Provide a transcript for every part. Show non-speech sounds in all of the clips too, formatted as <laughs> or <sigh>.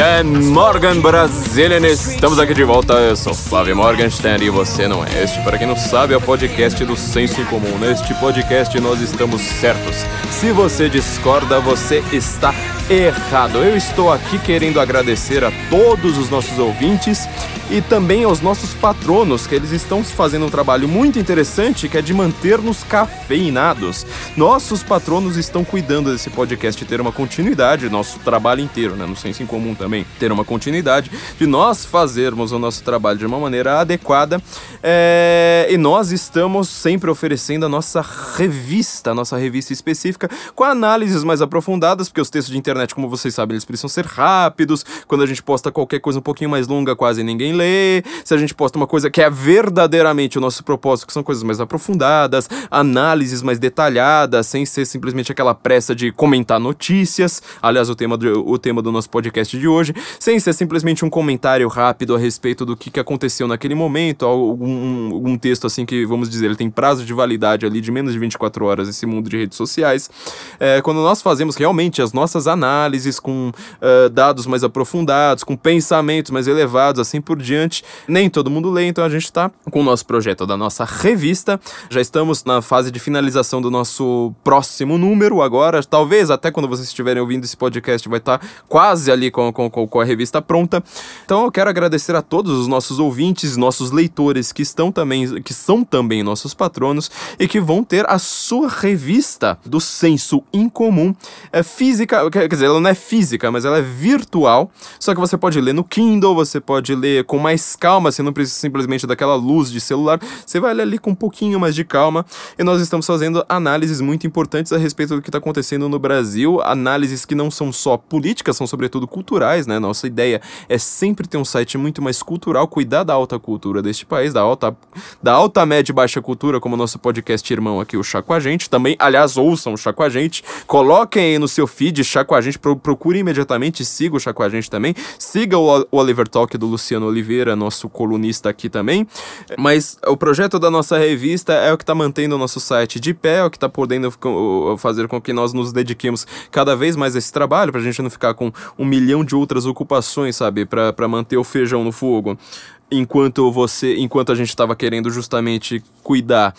Guten Morgen, Brasilian! Estamos aqui de volta, eu sou Flávio Morgenstern e você não é. Este, para quem não sabe, é o podcast do Senso Comum. Neste podcast nós estamos certos. Se você discorda, você está errado. Eu estou aqui querendo agradecer a todos os nossos ouvintes e também aos nossos patronos, que eles estão fazendo um trabalho muito interessante que é de manter-nos cafeinados. Nossos patronos estão cuidando desse podcast ter uma continuidade, nosso trabalho inteiro, né? No senso em comum também, ter uma continuidade, de nós fazermos o nosso trabalho de uma maneira adequada. É... E nós estamos sempre oferecendo a nossa revista, a nossa revista específica, com análises mais aprofundadas, porque os textos de internet, como vocês sabem, eles precisam ser rápidos. Quando a gente posta qualquer coisa um pouquinho mais longa, quase ninguém ler, se a gente posta uma coisa que é verdadeiramente o nosso propósito, que são coisas mais aprofundadas, análises mais detalhadas, sem ser simplesmente aquela pressa de comentar notícias, aliás, o tema do, o tema do nosso podcast de hoje, sem ser simplesmente um comentário rápido a respeito do que, que aconteceu naquele momento, algum, algum texto assim que, vamos dizer, ele tem prazo de validade ali de menos de 24 horas nesse mundo de redes sociais. É, quando nós fazemos realmente as nossas análises com uh, dados mais aprofundados, com pensamentos mais elevados, assim por diante, diante. Nem todo mundo lê, então a gente está com o nosso projeto da nossa revista. Já estamos na fase de finalização do nosso próximo número agora. Talvez até quando vocês estiverem ouvindo esse podcast vai estar tá quase ali com, com, com a revista pronta. Então eu quero agradecer a todos os nossos ouvintes, nossos leitores que estão também, que são também nossos patronos e que vão ter a sua revista do senso incomum é física, quer dizer, ela não é física, mas ela é virtual. Só que você pode ler no Kindle, você pode ler com mais calma, você não precisa simplesmente daquela luz de celular, você vai ler ali com um pouquinho mais de calma. E nós estamos fazendo análises muito importantes a respeito do que está acontecendo no Brasil, análises que não são só políticas, são sobretudo culturais, né? Nossa ideia é sempre ter um site muito mais cultural, cuidar da alta cultura deste país, da alta, da alta, média e baixa cultura, como o nosso podcast irmão aqui, o Chá com a Gente. Também, aliás, ouçam o Chá com a Gente, coloquem aí no seu feed Chá com a Gente, procure imediatamente, siga o Chá com a Gente também, siga o, o Oliver Talk do Luciano Oliveira Oliveira, nosso colunista aqui também. Mas o projeto da nossa revista é o que está mantendo o nosso site de pé, é o que está podendo fazer com que nós nos dediquemos cada vez mais a esse trabalho, para a gente não ficar com um milhão de outras ocupações, sabe, para manter o feijão no fogo enquanto você, enquanto a gente estava querendo justamente cuidar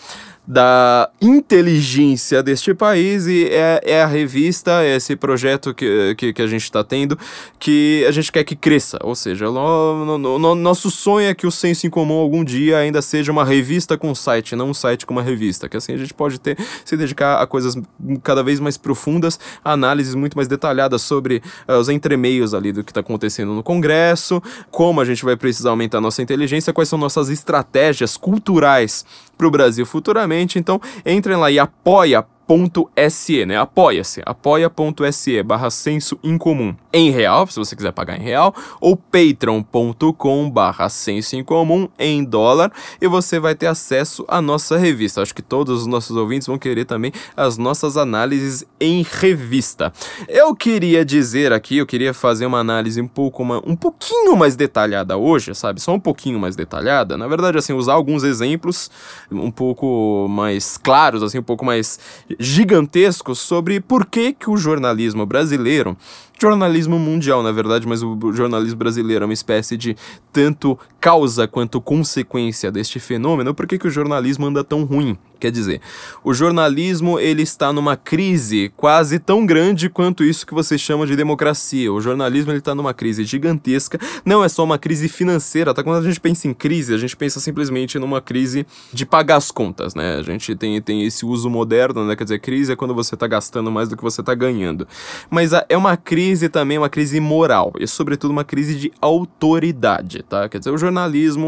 da inteligência deste país e é, é a revista, é esse projeto que, que, que a gente está tendo que a gente quer que cresça. Ou seja, no, no, no, nosso sonho é que o Senso em Comum algum dia ainda seja uma revista com site, não um site com uma revista. Que assim a gente pode ter se dedicar a coisas cada vez mais profundas, análises muito mais detalhadas sobre uh, os entremeios ali do que está acontecendo no Congresso, como a gente vai precisar aumentar nossa inteligência, quais são nossas estratégias culturais para o Brasil futuramente. Então, entrem lá e apoia apoia.se, né? Apoia-se, apoia.se barra senso incomum em real, se você quiser pagar em real, ou patreon.com barra senso incomum em dólar e você vai ter acesso à nossa revista. Acho que todos os nossos ouvintes vão querer também as nossas análises em revista. Eu queria dizer aqui, eu queria fazer uma análise um pouco uma, um pouquinho mais detalhada hoje, sabe? Só um pouquinho mais detalhada. Na verdade, assim, usar alguns exemplos um pouco mais claros, assim, um pouco mais gigantescos sobre por que, que o jornalismo brasileiro jornalismo mundial, na verdade, mas o jornalismo brasileiro é uma espécie de tanto causa quanto consequência deste fenômeno. Por que, que o jornalismo anda tão ruim? Quer dizer, o jornalismo ele está numa crise quase tão grande quanto isso que vocês chamam de democracia. O jornalismo ele está numa crise gigantesca. Não é só uma crise financeira, tá? Quando a gente pensa em crise, a gente pensa simplesmente numa crise de pagar as contas, né? A gente tem, tem esse uso moderno, né? Quer dizer, crise é quando você está gastando mais do que você está ganhando. Mas é uma crise também, uma crise moral e sobretudo uma crise de autoridade, tá? Quer dizer, o jornalismo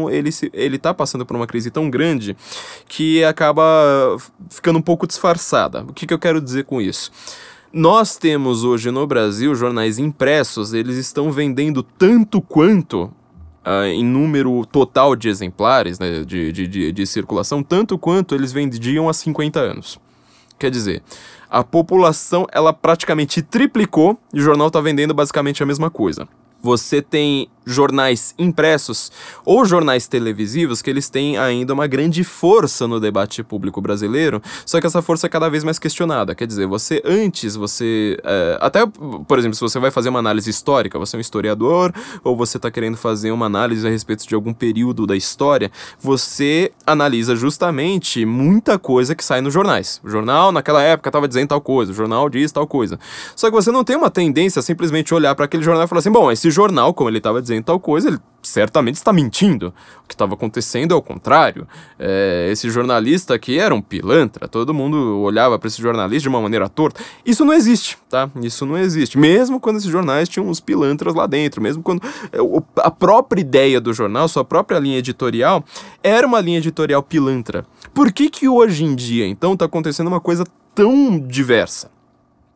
ele se, ele tá passando por uma crise tão grande que acaba ficando um pouco disfarçada. O que, que eu quero dizer com isso? Nós temos hoje no Brasil jornais impressos, eles estão vendendo tanto quanto Uh, em número total de exemplares né, de, de, de, de, circulação, tanto quanto eles vendiam há 50 anos. Quer dizer, a população ela praticamente triplicou e o jornal está vendendo basicamente a mesma coisa. Você tem jornais impressos ou jornais televisivos que eles têm ainda uma grande força no debate público brasileiro, só que essa força é cada vez mais questionada. Quer dizer, você antes, você. É, até, por exemplo, se você vai fazer uma análise histórica, você é um historiador, ou você está querendo fazer uma análise a respeito de algum período da história, você analisa justamente muita coisa que sai nos jornais. O jornal, naquela época, estava dizendo tal coisa, o jornal diz tal coisa. Só que você não tem uma tendência a simplesmente olhar para aquele jornal e falar assim: bom, esse jornal, como ele estava dizendo tal coisa, ele certamente está mentindo. O que estava acontecendo é o contrário. É, esse jornalista aqui era um pilantra, todo mundo olhava para esse jornalista de uma maneira torta. Isso não existe, tá? Isso não existe. Mesmo quando esses jornais tinham uns pilantras lá dentro, mesmo quando é, a própria ideia do jornal, sua própria linha editorial, era uma linha editorial pilantra. Por que que hoje em dia, então, está acontecendo uma coisa tão diversa?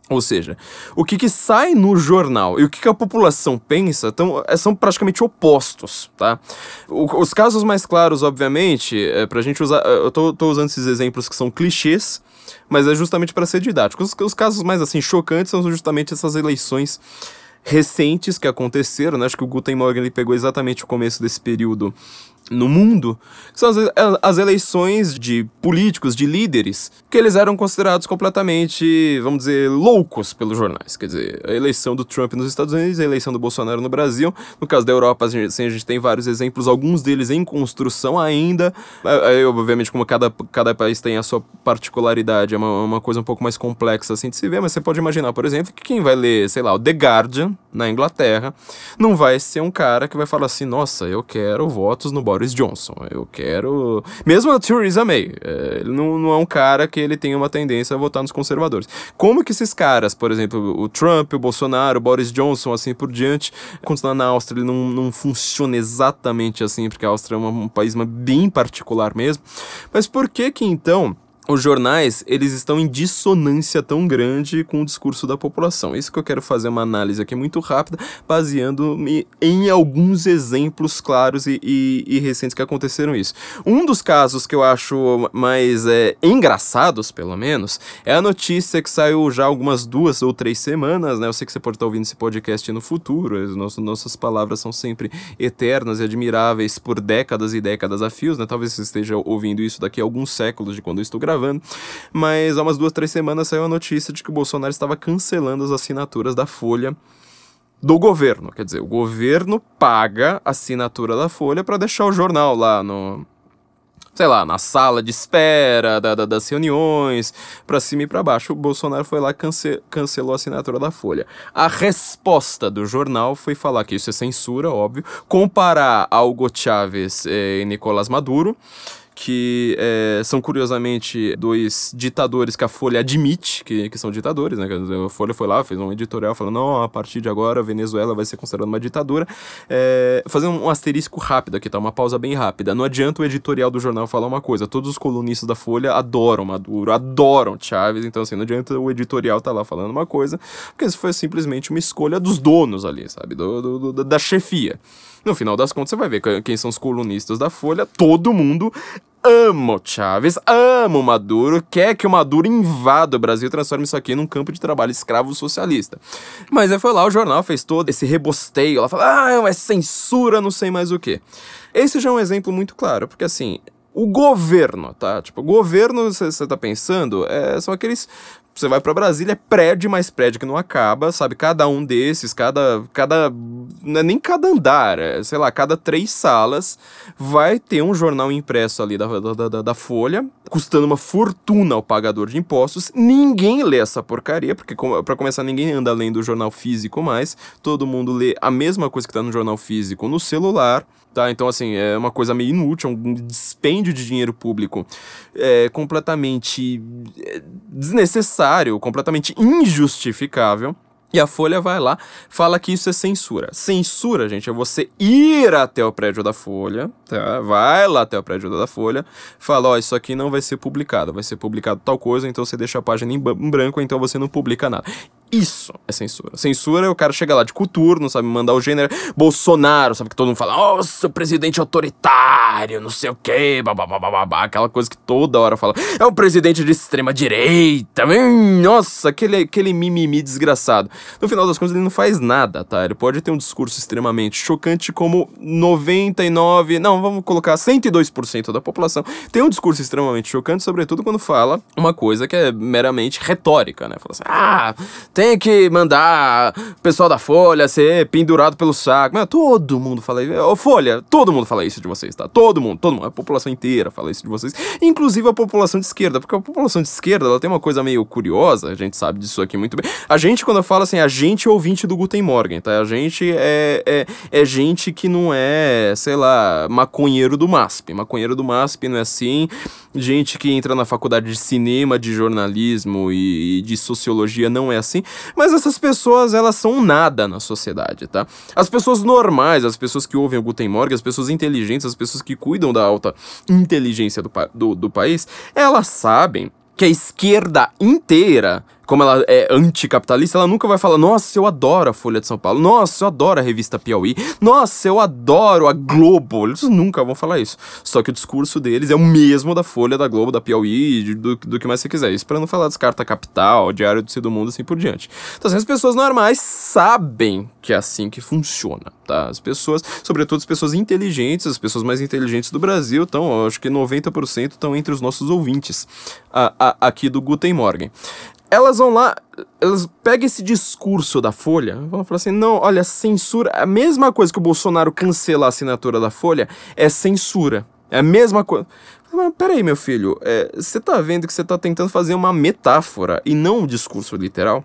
Ou seja, o que, que sai no jornal e o que, que a população pensa tão, é, são praticamente opostos, tá? O, os casos mais claros, obviamente, é pra gente usar. É, eu tô, tô usando esses exemplos que são clichês, mas é justamente para ser didático. Os, os casos mais assim chocantes são justamente essas eleições recentes que aconteceram, né? Acho que o Guten ele pegou exatamente o começo desse período no mundo, são as, as, eleições de políticos, de líderes, que eles eram considerados completamente, vamos dizer, loucos pelos jornais. Quer dizer, a eleição do Trump nos Estados Unidos, a eleição do Bolsonaro no Brasil. No caso da Europa, a gente, assim, a gente tem vários exemplos, alguns deles em construção ainda. Aí, obviamente, como cada, cada país tem a sua particularidade, é uma, uma coisa um pouco mais complexa assim de se ver, mas você pode imaginar, por exemplo, que quem vai ler, sei lá, o The Guardian, na Inglaterra, não vai ser um cara que vai falar assim, nossa, eu quero votos no Boris Boris Johnson. Eu quero. Mesmo a Theresa May. É, ele não, não é um cara que ele tenha uma tendência a votar nos conservadores. Como que esses caras, por exemplo, o Trump, o Bolsonaro, o Boris Johnson, assim por diante, continuar na Áustria, ele não, não funciona exatamente assim, porque a Áustria é um, um país bem particular mesmo. Mas por que que então os jornais eles estão em dissonância tão grande com o discurso da população. Isso que eu quero fazer uma análise aqui muito rápida, baseando-me em alguns exemplos claros e, e, e, recentes que aconteceram isso. Um dos casos que eu acho mais é, engraçados, pelo menos, é a notícia que saiu já algumas duas ou três semanas, né? Eu sei que você pode estar ouvindo esse podcast no futuro, as nossas palavras são sempre eternas e admiráveis por décadas e décadas a fios, né? Talvez você esteja ouvindo isso daqui a alguns séculos de quando eu estou gravando gravando, mas há umas duas, três semanas saiu a notícia de que o Bolsonaro estava cancelando as assinaturas da Folha do governo. Quer dizer, o governo paga a assinatura da Folha para deixar o jornal lá no. Sei lá, na sala de espera da, da, das reuniões, pra cima e pra baixo. O Bolsonaro foi lá cance cancelou a assinatura da Folha. A resposta do jornal foi falar que isso é censura, óbvio, comparar Hugo Chávez eh, e Nicolás Maduro que é, são curiosamente dois ditadores que a Folha admite que, que são ditadores, né? A Folha foi lá, fez um editorial falando, não, a partir de agora a Venezuela vai ser considerada uma ditadura. É, fazendo um asterisco rápido aqui, tá? Uma pausa bem rápida. Não adianta o editorial do jornal falar uma coisa, todos os colunistas da Folha adoram Maduro, adoram Chávez, então assim, não adianta o editorial tá lá falando uma coisa, porque isso foi simplesmente uma escolha dos donos ali, sabe? Do, do, do da chefia. No final das contas, você vai ver quem são os colunistas da Folha. Todo mundo ama o Chaves, ama o Maduro, quer que o Maduro invada o Brasil e transforme isso aqui num campo de trabalho escravo socialista. Mas aí foi lá, o jornal fez todo esse rebosteio, ela fala, ah, é censura, não sei mais o que. Esse já é um exemplo muito claro, porque assim, o governo, tá? Tipo, o governo, você tá pensando, é, são aqueles você vai para Brasília, é prédio mais prédio que não acaba, sabe? Cada um desses, cada. cada é nem cada andar, é, sei lá, cada três salas vai ter um jornal impresso ali da, da, da, da Folha, custando uma fortuna ao pagador de impostos. Ninguém lê essa porcaria, porque para começar, ninguém anda além do jornal físico mais. Todo mundo lê a mesma coisa que tá no jornal físico no celular tá? Então, assim, é uma coisa meio inútil, é um dispêndio de dinheiro público é, completamente é, desnecessário, completamente injustificável. E a Folha vai lá, fala que isso é censura. Censura, gente, é você ir até o prédio da Folha, tá? Vai lá até o prédio da Folha, fala, ó, isso aqui não vai ser publicado, vai ser publicado tal coisa, então você deixa a página em branco, então você não publica nada. Isso é censura. Censura é o cara chegar lá de cultura, não sabe mandar o gênero. Bolsonaro, sabe que todo mundo fala, nossa, oh, presidente autoritário, não sei o quê, babá, aquela coisa que toda hora fala. É um presidente de extrema direita, nossa, aquele, aquele mimimi desgraçado. No final das contas, ele não faz nada, tá? Ele pode ter um discurso extremamente chocante, como 99, não, vamos colocar 102% da população tem um discurso extremamente chocante, sobretudo quando fala uma coisa que é meramente retórica, né? Fala assim, ah tem que mandar o pessoal da Folha ser pendurado pelo saco. Mas todo mundo fala isso. Folha, todo mundo fala isso de vocês, tá? Todo mundo, todo mundo. A população inteira fala isso de vocês. Inclusive a população de esquerda, porque a população de esquerda, ela tem uma coisa meio curiosa, a gente sabe disso aqui muito bem. A gente, quando fala assim, a gente é ouvinte do Guten Morgen, tá? A gente é, é, é gente que não é, sei lá, maconheiro do MASP. Maconheiro do MASP não é assim. Gente que entra na faculdade de cinema, de jornalismo e, e de sociologia não é assim. Mas essas pessoas, elas são nada na sociedade, tá? As pessoas normais, as pessoas que ouvem o Guten Morgen, as pessoas inteligentes, as pessoas que cuidam da alta inteligência do, do, do país, elas sabem que a esquerda inteira como ela é anticapitalista, ela nunca vai falar, nossa, eu adoro a Folha de São Paulo, nossa, eu adoro a revista Piauí, nossa, eu adoro a Globo. Eles nunca vão falar isso. Só que o discurso deles é o mesmo da Folha, da Globo, da Piauí, do, do que mais você quiser. Isso para não falar Descarta Capital, Diário do do Mundo, assim por diante. Então, assim, as pessoas normais sabem que é assim que funciona, tá? As pessoas, sobretudo as pessoas inteligentes, as pessoas mais inteligentes do Brasil, então, acho que 90% estão entre os nossos ouvintes a, a, aqui do Guten Morgen elas vão lá, elas pegam esse discurso da Folha, vão falar assim: não, olha, censura. A mesma coisa que o Bolsonaro cancela a assinatura da Folha é censura. É a mesma coisa. Mas peraí, meu filho, é, você é, tá vendo que você tá tentando fazer uma metáfora e não um discurso literal?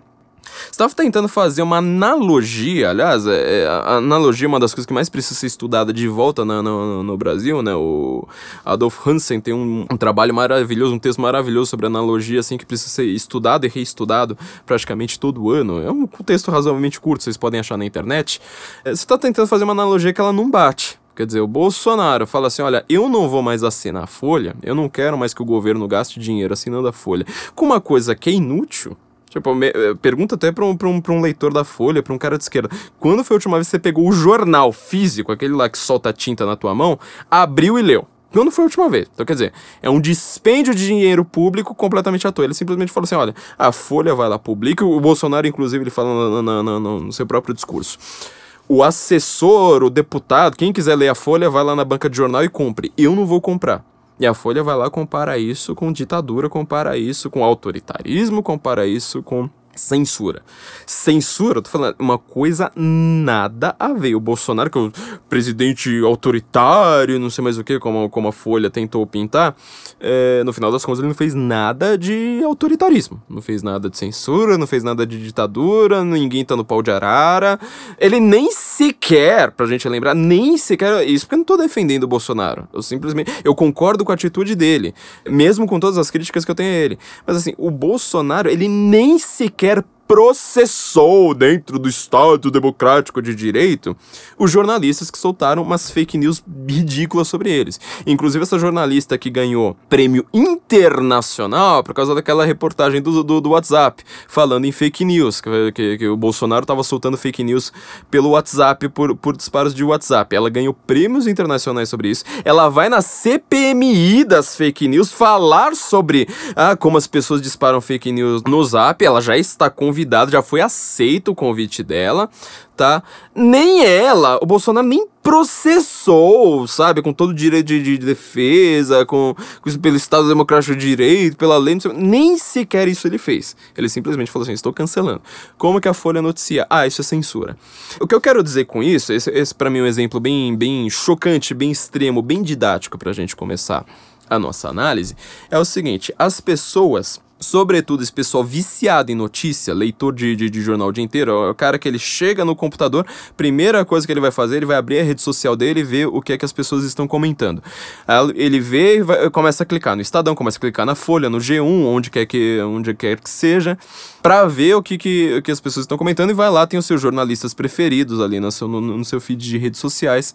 Estava tentando fazer uma analogia, aliás, é, é, a analogia é uma das coisas que mais precisa ser estudada de volta na, no, no, Brasil, né? O Adolf Hansen tem um, um, trabalho maravilhoso, um texto maravilhoso sobre analogia, assim, que precisa ser estudado e reestudado praticamente todo ano. É um texto razoavelmente curto, vocês podem achar na internet. É, você está tentando fazer uma analogia que ela não bate. Quer dizer, o Bolsonaro fala assim: olha, eu não vou mais assinar a Folha, eu não quero mais que o governo gaste dinheiro assinando a Folha com uma coisa que é inútil. Tipo, me, eh, pergunta até pra um, pra, um, pra um leitor da Folha, pra um cara de esquerda. Quando foi a última vez que você pegou o jornal físico, aquele lá que solta tinta na tua mão, abriu e leu? Quando foi a última vez? Então, quer dizer, é um dispêndio de dinheiro público completamente à toa. Ele simplesmente falou assim: olha, a Folha vai lá, publica. O Bolsonaro, inclusive, ele fala no, no, no, no seu próprio discurso o assessor, o deputado, quem quiser ler a Folha, vai lá na banca de jornal e compre. Eu não vou comprar. E a Folha vai lá compara isso com ditadura, compara isso com autoritarismo, compara isso com censura. Censura, tô falando, uma coisa nada a ver. O Bolsonaro, que é o presidente autoritário, não sei mais o que, como, como a Folha tentou pintar, é, no final das contas ele não fez nada de autoritarismo. Não fez nada de censura, não fez nada de ditadura, ninguém tá no pau de arara. Ele nem sequer, pra gente lembrar, nem sequer. Isso porque eu não tô defendendo o Bolsonaro. Eu simplesmente. Eu concordo com a atitude dele, mesmo com todas as críticas que eu tenho a ele. Mas assim, o Bolsonaro, ele nem sequer sequer processou dentro do Estado Democrático de Direito os jornalistas que soltaram umas fake news ridículas sobre eles. Inclusive essa jornalista que ganhou prêmio internacional por causa daquela reportagem do, do, do WhatsApp falando em fake news, que, que, que o Bolsonaro estava soltando fake news pelo WhatsApp por, por disparos de WhatsApp. Ela ganhou prêmios internacionais sobre isso. Ela vai na CPMI das fake news falar sobre ah, como as pessoas disparam fake news no Zap. Ela já está com convidada, já foi aceito o convite dela, tá? Nem ela, o Bolsonaro nem processou, sabe? Com todo o direito de, de defesa, com, com, pelo Estado Democrático de Direito, pela lei, sei, nem sequer isso ele fez. Ele simplesmente falou assim: estou cancelando. Como que a Folha noticia? Ah, isso é censura. O que eu quero dizer com isso, esse, esse para mim é um exemplo bem, bem chocante, bem extremo, bem didático pra gente começar a nossa análise, é o seguinte: as pessoas sobretudo esse pessoal viciado em notícia, leitor de, de, de, jornal o dia inteiro, é o cara que ele chega no computador, primeira coisa que ele vai fazer, ele vai abrir a rede social dele e ver o que é que as pessoas estão comentando. Ele vê e vai, começa a clicar no Estadão, começa a clicar na Folha, no G1, onde quer que, onde quer que seja, para ver o que, que, que as pessoas estão comentando e vai lá, tem os seus jornalistas preferidos ali no seu, no, no seu feed de redes sociais,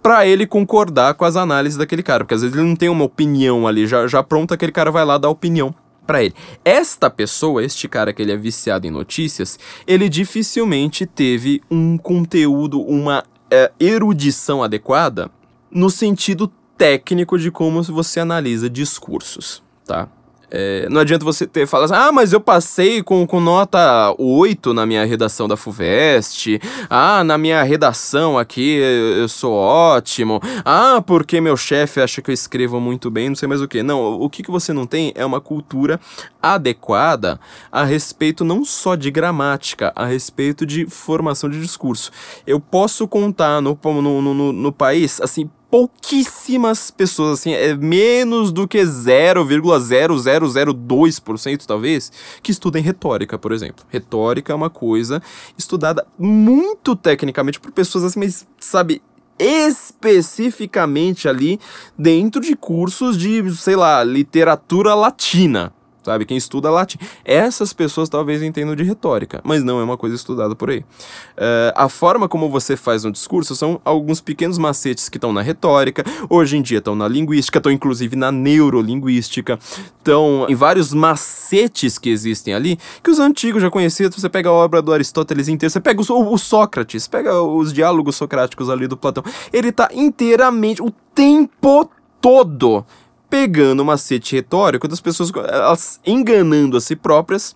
para ele concordar com as análises daquele cara, porque às vezes ele não tem uma opinião ali já, já pronta, aquele cara vai lá dar opinião para ele. Esta pessoa, este cara que ele é viciado em notícias, ele dificilmente teve um conteúdo, uma é, erudição adequada no sentido técnico de como você analisa discursos, tá? É, não adianta você ter falar assim, ah, mas eu passei com, com nota 8 na minha redação da FUVEST, ah, na minha redação aqui eu sou ótimo, ah, porque meu chefe acha que eu escrevo muito bem, não sei mais o que. Não, o que, que você não tem é uma cultura adequada a respeito não só de gramática, a respeito de formação de discurso. Eu posso contar no, no, no, no país, assim, pouquíssimas pessoas, assim, é menos do que 0,0002% talvez, que estudem retórica, por exemplo. Retórica é uma coisa estudada muito tecnicamente por pessoas assim, mas, sabe, especificamente ali dentro de cursos de, sei lá, literatura latina sabe? Quem estuda latim. Essas pessoas talvez entendam de retórica, mas não é uma coisa estudada por aí. Uh, a forma como você faz um discurso são alguns pequenos macetes que estão na retórica, hoje em dia estão na linguística, estão inclusive na neurolinguística, estão em vários macetes que existem ali, que os antigos já conheciam. Você pega a obra do Aristóteles inteiro, você pega o, o Sócrates, pega os diálogos socráticos ali do Platão, ele está inteiramente, o tempo todo pegando o macete retórico das pessoas elas enganando a si próprias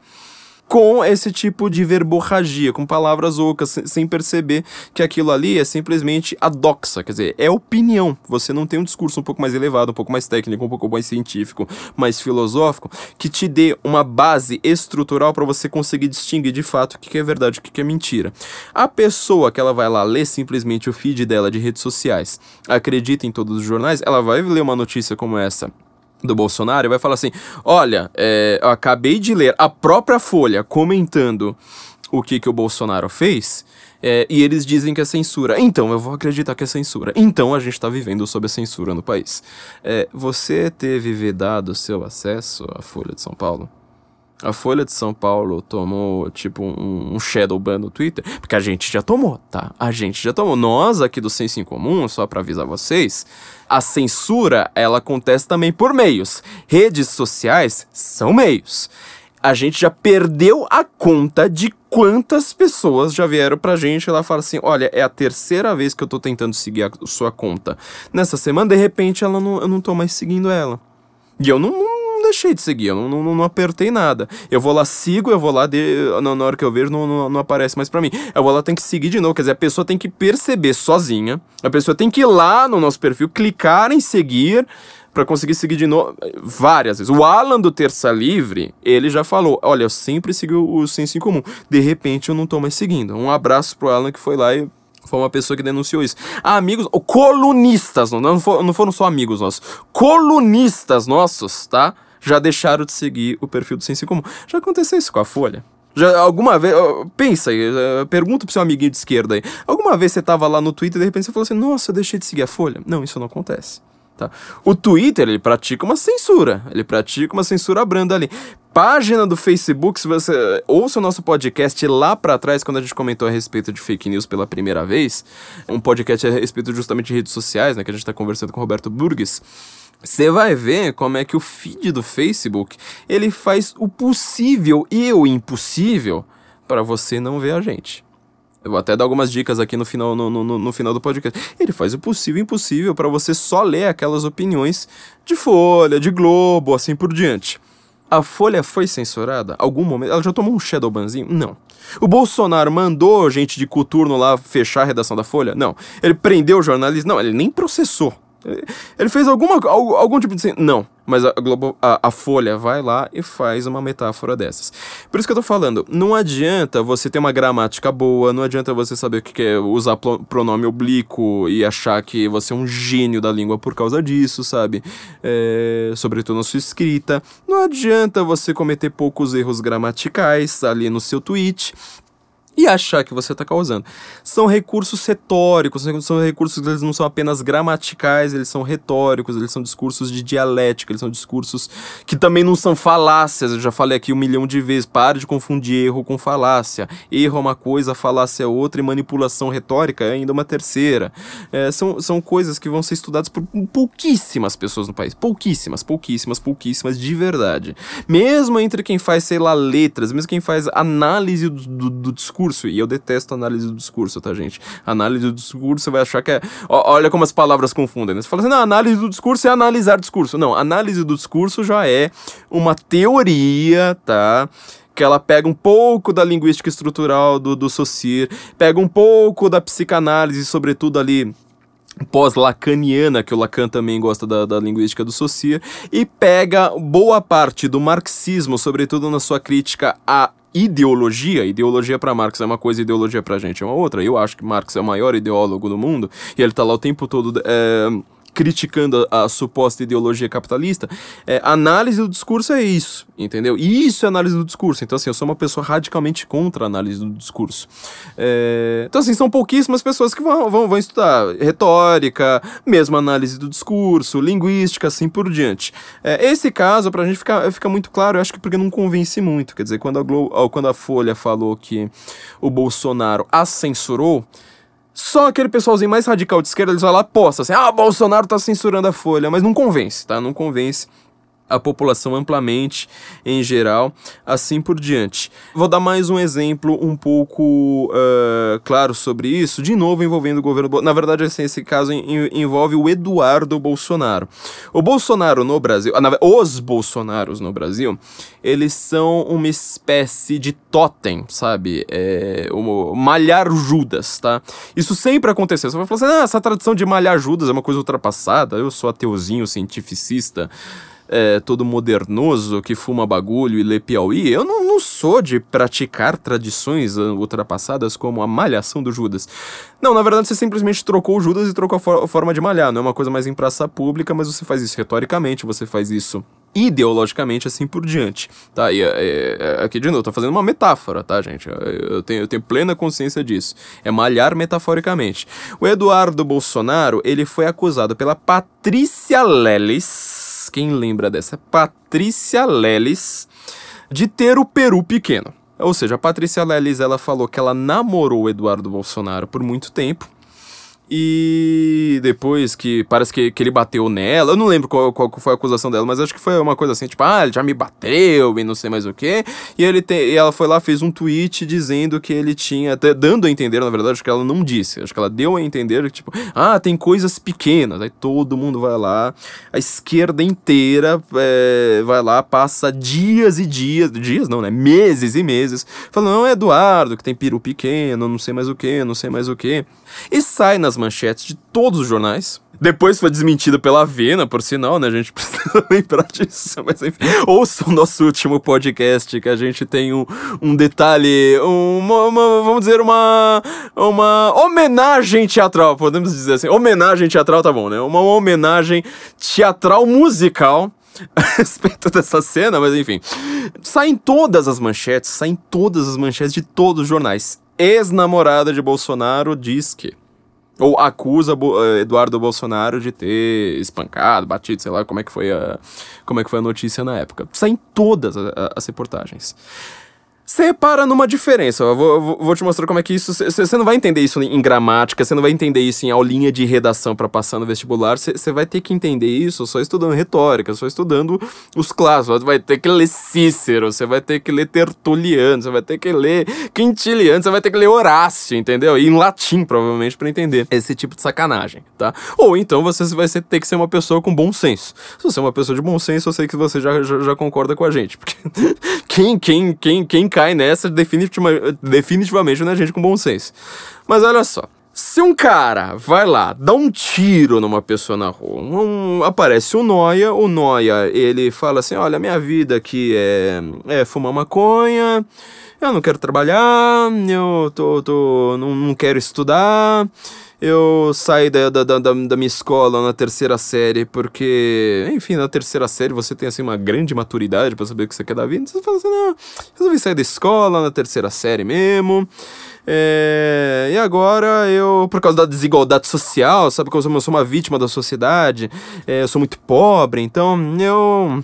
com esse tipo de verborragia, com palavras ocas, sem perceber que aquilo ali é simplesmente a doxa, quer dizer, é opinião. Você não tem um discurso um pouco mais elevado, um pouco mais técnico, um pouco mais científico, mais filosófico, que te dê uma base estrutural para você conseguir distinguir de fato o que é verdade e o que é mentira. A pessoa que ela vai lá ler simplesmente o feed dela de redes sociais, acredita em todos os jornais, ela vai ler uma notícia como essa do Bolsonaro vai falar assim: olha, é, eu acabei de ler a própria Folha comentando o que, que o Bolsonaro fez. É, e eles dizem que é censura. Então, eu vou acreditar que é censura. Então, a gente está vivendo sob a censura no país. É, você teve vedado seu acesso à Folha de São Paulo? A Folha de São Paulo tomou, tipo, um, um shadow ban no Twitter, porque a gente já tomou, tá? A gente já tomou. Nós aqui do Senso em Comum, só para avisar vocês, a censura, ela acontece também por meios. Redes sociais são meios. A gente já perdeu a conta de quantas pessoas já vieram pra gente lá falaram assim: olha, é a terceira vez que eu tô tentando seguir a sua conta. Nessa semana, de repente, ela não, eu não tô mais seguindo ela. E eu não, não deixei de seguir, eu não, não, não, apertei nada. Eu vou lá, sigo, eu vou lá, de, na, hora que eu vejo, não, não, não aparece mais para mim. Eu vou lá, tem que seguir de novo. Quer dizer, a pessoa tem que perceber sozinha, a pessoa tem que ir lá no nosso perfil, clicar em seguir para conseguir seguir de novo várias vezes. O Alan do Terça Livre, ele já falou: Olha, eu sempre segui o Senso em Comum. De repente eu não tô mais seguindo. Um abraço pro Alan que foi lá e foi uma pessoa que denunciou isso. Ah, amigos, colunistas, não, foram, não foram só amigos nossos, colunistas nossos, tá? já deixaram de seguir o perfil do Senso Comum. Já aconteceu isso com a Folha? Já alguma vez, pensa aí, eh, pergunta pro seu amiguinho de esquerda aí. Alguma vez você tava lá no Twitter e de repente você falou assim: "Nossa, eu deixei de seguir a Folha". Não, isso não acontece. Tá? O Twitter, ele pratica uma censura, ele pratica uma censura branda ali. Página do Facebook, se você ouça o nosso podcast lá para trás, quando a gente comentou a respeito de fake news pela primeira vez, um podcast a respeito justamente de redes sociais, né, que a gente tá conversando com o Roberto Burgues, você vai ver como é que o feed do Facebook ele faz o possível e o impossível para você não ver a gente. Eu vou até dar algumas dicas aqui no final, no, no, no final do podcast. Ele faz o possível e impossível para você só ler aquelas opiniões de Folha, de Globo, assim por diante. A Folha foi censurada? Algum momento? Ela já tomou um shadowbanzinho? Não. O Bolsonaro mandou gente de coturno lá fechar a redação da Folha? Não. Ele prendeu o jornalista? Não, ele nem processou. Ele fez alguma, algum tipo de. Não, mas a, Globo, a, a, Folha vai lá e faz uma metáfora dessas. Por isso que eu tô falando, não adianta você ter uma gramática boa, não adianta você saber o que é usar pronome oblíquo e achar que você é um gênio da língua por causa disso, sabe? É, sobretudo na sua escrita. Não adianta você cometer poucos erros gramaticais ali no seu tweet. E achar que você está causando. São recursos retóricos, são recursos que eles não são apenas gramaticais, eles são retóricos, eles são discursos de dialética, eles são discursos que também não são falácias. Eu já falei aqui um milhão de vezes, pare de confundir erro com falácia. Erro é uma coisa, falácia é outra e manipulação retórica é ainda uma terceira. É, são, são coisas que vão ser estudadas por pouquíssimas pessoas no país. Pouquíssimas, pouquíssimas, pouquíssimas de verdade. Mesmo entre quem faz, sei lá, letras, mesmo quem faz análise do, do, do discurso discurso. E eu detesto análise do discurso, tá, gente? Análise do discurso, você vai achar que é. Olha como as palavras confundem, né? Você fala assim, não, análise do discurso é analisar discurso. Não, análise do discurso já é uma teoria, tá? que ela pega um pouco da linguística estrutural do, do Saussure, pega um pouco da psicanálise, sobretudo ali pós-lacaniana, que o Lacan também gosta da, da linguística do Saussure, e pega boa parte do marxismo, sobretudo na sua crítica à ideologia, ideologia para Marx é uma coisa, ideologia pra gente é uma outra. Eu acho que Marx é o maior ideólogo do mundo e ele tá lá o tempo todo é, criticando a, a, suposta ideologia capitalista, é, análise do discurso é isso, entendeu? E isso é análise do discurso. Então, assim, eu sou uma pessoa radicalmente contra a análise do discurso. É, então, assim, são pouquíssimas pessoas que vão, vão, vão estudar retórica, mesmo análise do discurso, linguística, assim por diante. É, esse caso, pra gente ficar, ficar muito claro, eu acho que porque não convence muito. Quer dizer, quando a, Globo, quando a Folha falou que o Bolsonaro a censurou, só aquele pessoalzinho mais radical de esquerda, eles vão lá, posta assim, ah, Bolsonaro tá censurando a Folha, mas não convence, tá? Não convence a população amplamente em geral, assim por diante. Vou dar mais um exemplo um pouco uh, claro sobre isso, de novo envolvendo o governo. Na verdade, assim, esse caso envolve o Eduardo Bolsonaro. O Bolsonaro no Brasil, os Bolsonaros no Brasil, eles são uma espécie de totem, sabe? É, o malhar Judas, tá? Isso sempre aconteceu. Você vai falar assim, ah, essa tradição de malhar Judas é uma coisa ultrapassada, eu sou ateuzinho, cientificista é, todo modernoso que fuma bagulho e lê Piauí, eu não, não sou de praticar tradições ah, ultrapassadas como a malhação do Judas. Não, na verdade você simplesmente trocou o Judas e trocou a, for a forma de malhar. Não é uma coisa mais em praça pública, mas você faz isso retoricamente, você faz isso ideologicamente assim por diante, tá? E é, é, aqui de novo, tô fazendo uma metáfora, tá, gente? Eu tenho, eu tenho plena consciência disso. É malhar metaforicamente. O Eduardo Bolsonaro, ele foi acusado pela Patrícia Leles quem lembra dessa? Patrícia Lelis, de ter o peru pequeno. Ou seja, a Patrícia Lelis ela falou que ela namorou o Eduardo Bolsonaro por muito tempo e depois que parece que, que ele bateu nela, eu não lembro qual, qual foi a acusação dela, mas acho que foi uma coisa assim, tipo, ah, ele já me bateu e não sei mais o que. E ele tem, e ela foi lá, fez um tweet dizendo que ele tinha, dando a entender, na verdade, acho que ela não disse, acho que ela deu a entender tipo, ah, tem coisas pequenas. Aí todo mundo vai lá, a esquerda inteira é, vai lá, passa dias e dias, dias não, né? Meses e meses, falando, não, é Eduardo, que tem peru pequeno, não sei mais o que, não sei mais o que. E sai nas manchetes de todos os jornais. Depois foi desmentido pela Vena, por sinal, né? A gente <laughs> precisa lembrar disso. Mas enfim, ouça o nosso último podcast, que a gente tem um, um detalhe, uma, uma, vamos dizer, uma, uma homenagem teatral, podemos dizer assim. Homenagem teatral, tá bom, né? Uma homenagem teatral musical <laughs> a respeito dessa cena, mas enfim. Saem todas as manchetes, saem todas as manchetes de todos os jornais. Ex-namorada de Bolsonaro diz que ou acusa eh, Eduardo Bolsonaro de ter espancado, batido, sei lá como é que foi a, como é que foi a notícia na época. Saem todas as reportagens. Você repara numa diferença, eu vou, vou te mostrar como é que isso. Você não vai entender isso em gramática, você não vai entender isso em aulinha de redação para passar no vestibular, você vai ter que entender isso só estudando retórica, só estudando os clássicos. Você vai ter que ler Cícero, você vai ter que ler Tertuliano, você vai ter que ler Quintiliano, você vai ter que ler Horácio, entendeu? E em latim, provavelmente, para entender esse tipo de sacanagem, tá? Ou então você vai ter que ser uma pessoa com bom senso. Se você é uma pessoa de bom senso, eu sei que você já, já, já concorda com a gente, porque <laughs> quem, quem, quem, quem cai nessa definitiva, definitivamente não é gente com bom senso. Mas olha só. Se um cara vai lá, dá um tiro numa pessoa na rua, um, aparece o Noia, o Noia, ele fala assim, olha, minha vida aqui é, é fumar maconha, eu não quero trabalhar, eu tô, tô, não, não quero estudar, eu saí da, da, da, da minha escola na terceira série, porque, enfim, na terceira série você tem assim uma grande maturidade para saber o que você quer da vida. Você fala assim, não, resolvi sair da escola na terceira série mesmo. É, e agora eu, por causa da desigualdade social, sabe que eu sou, eu sou uma vítima da sociedade, é, eu sou muito pobre, então eu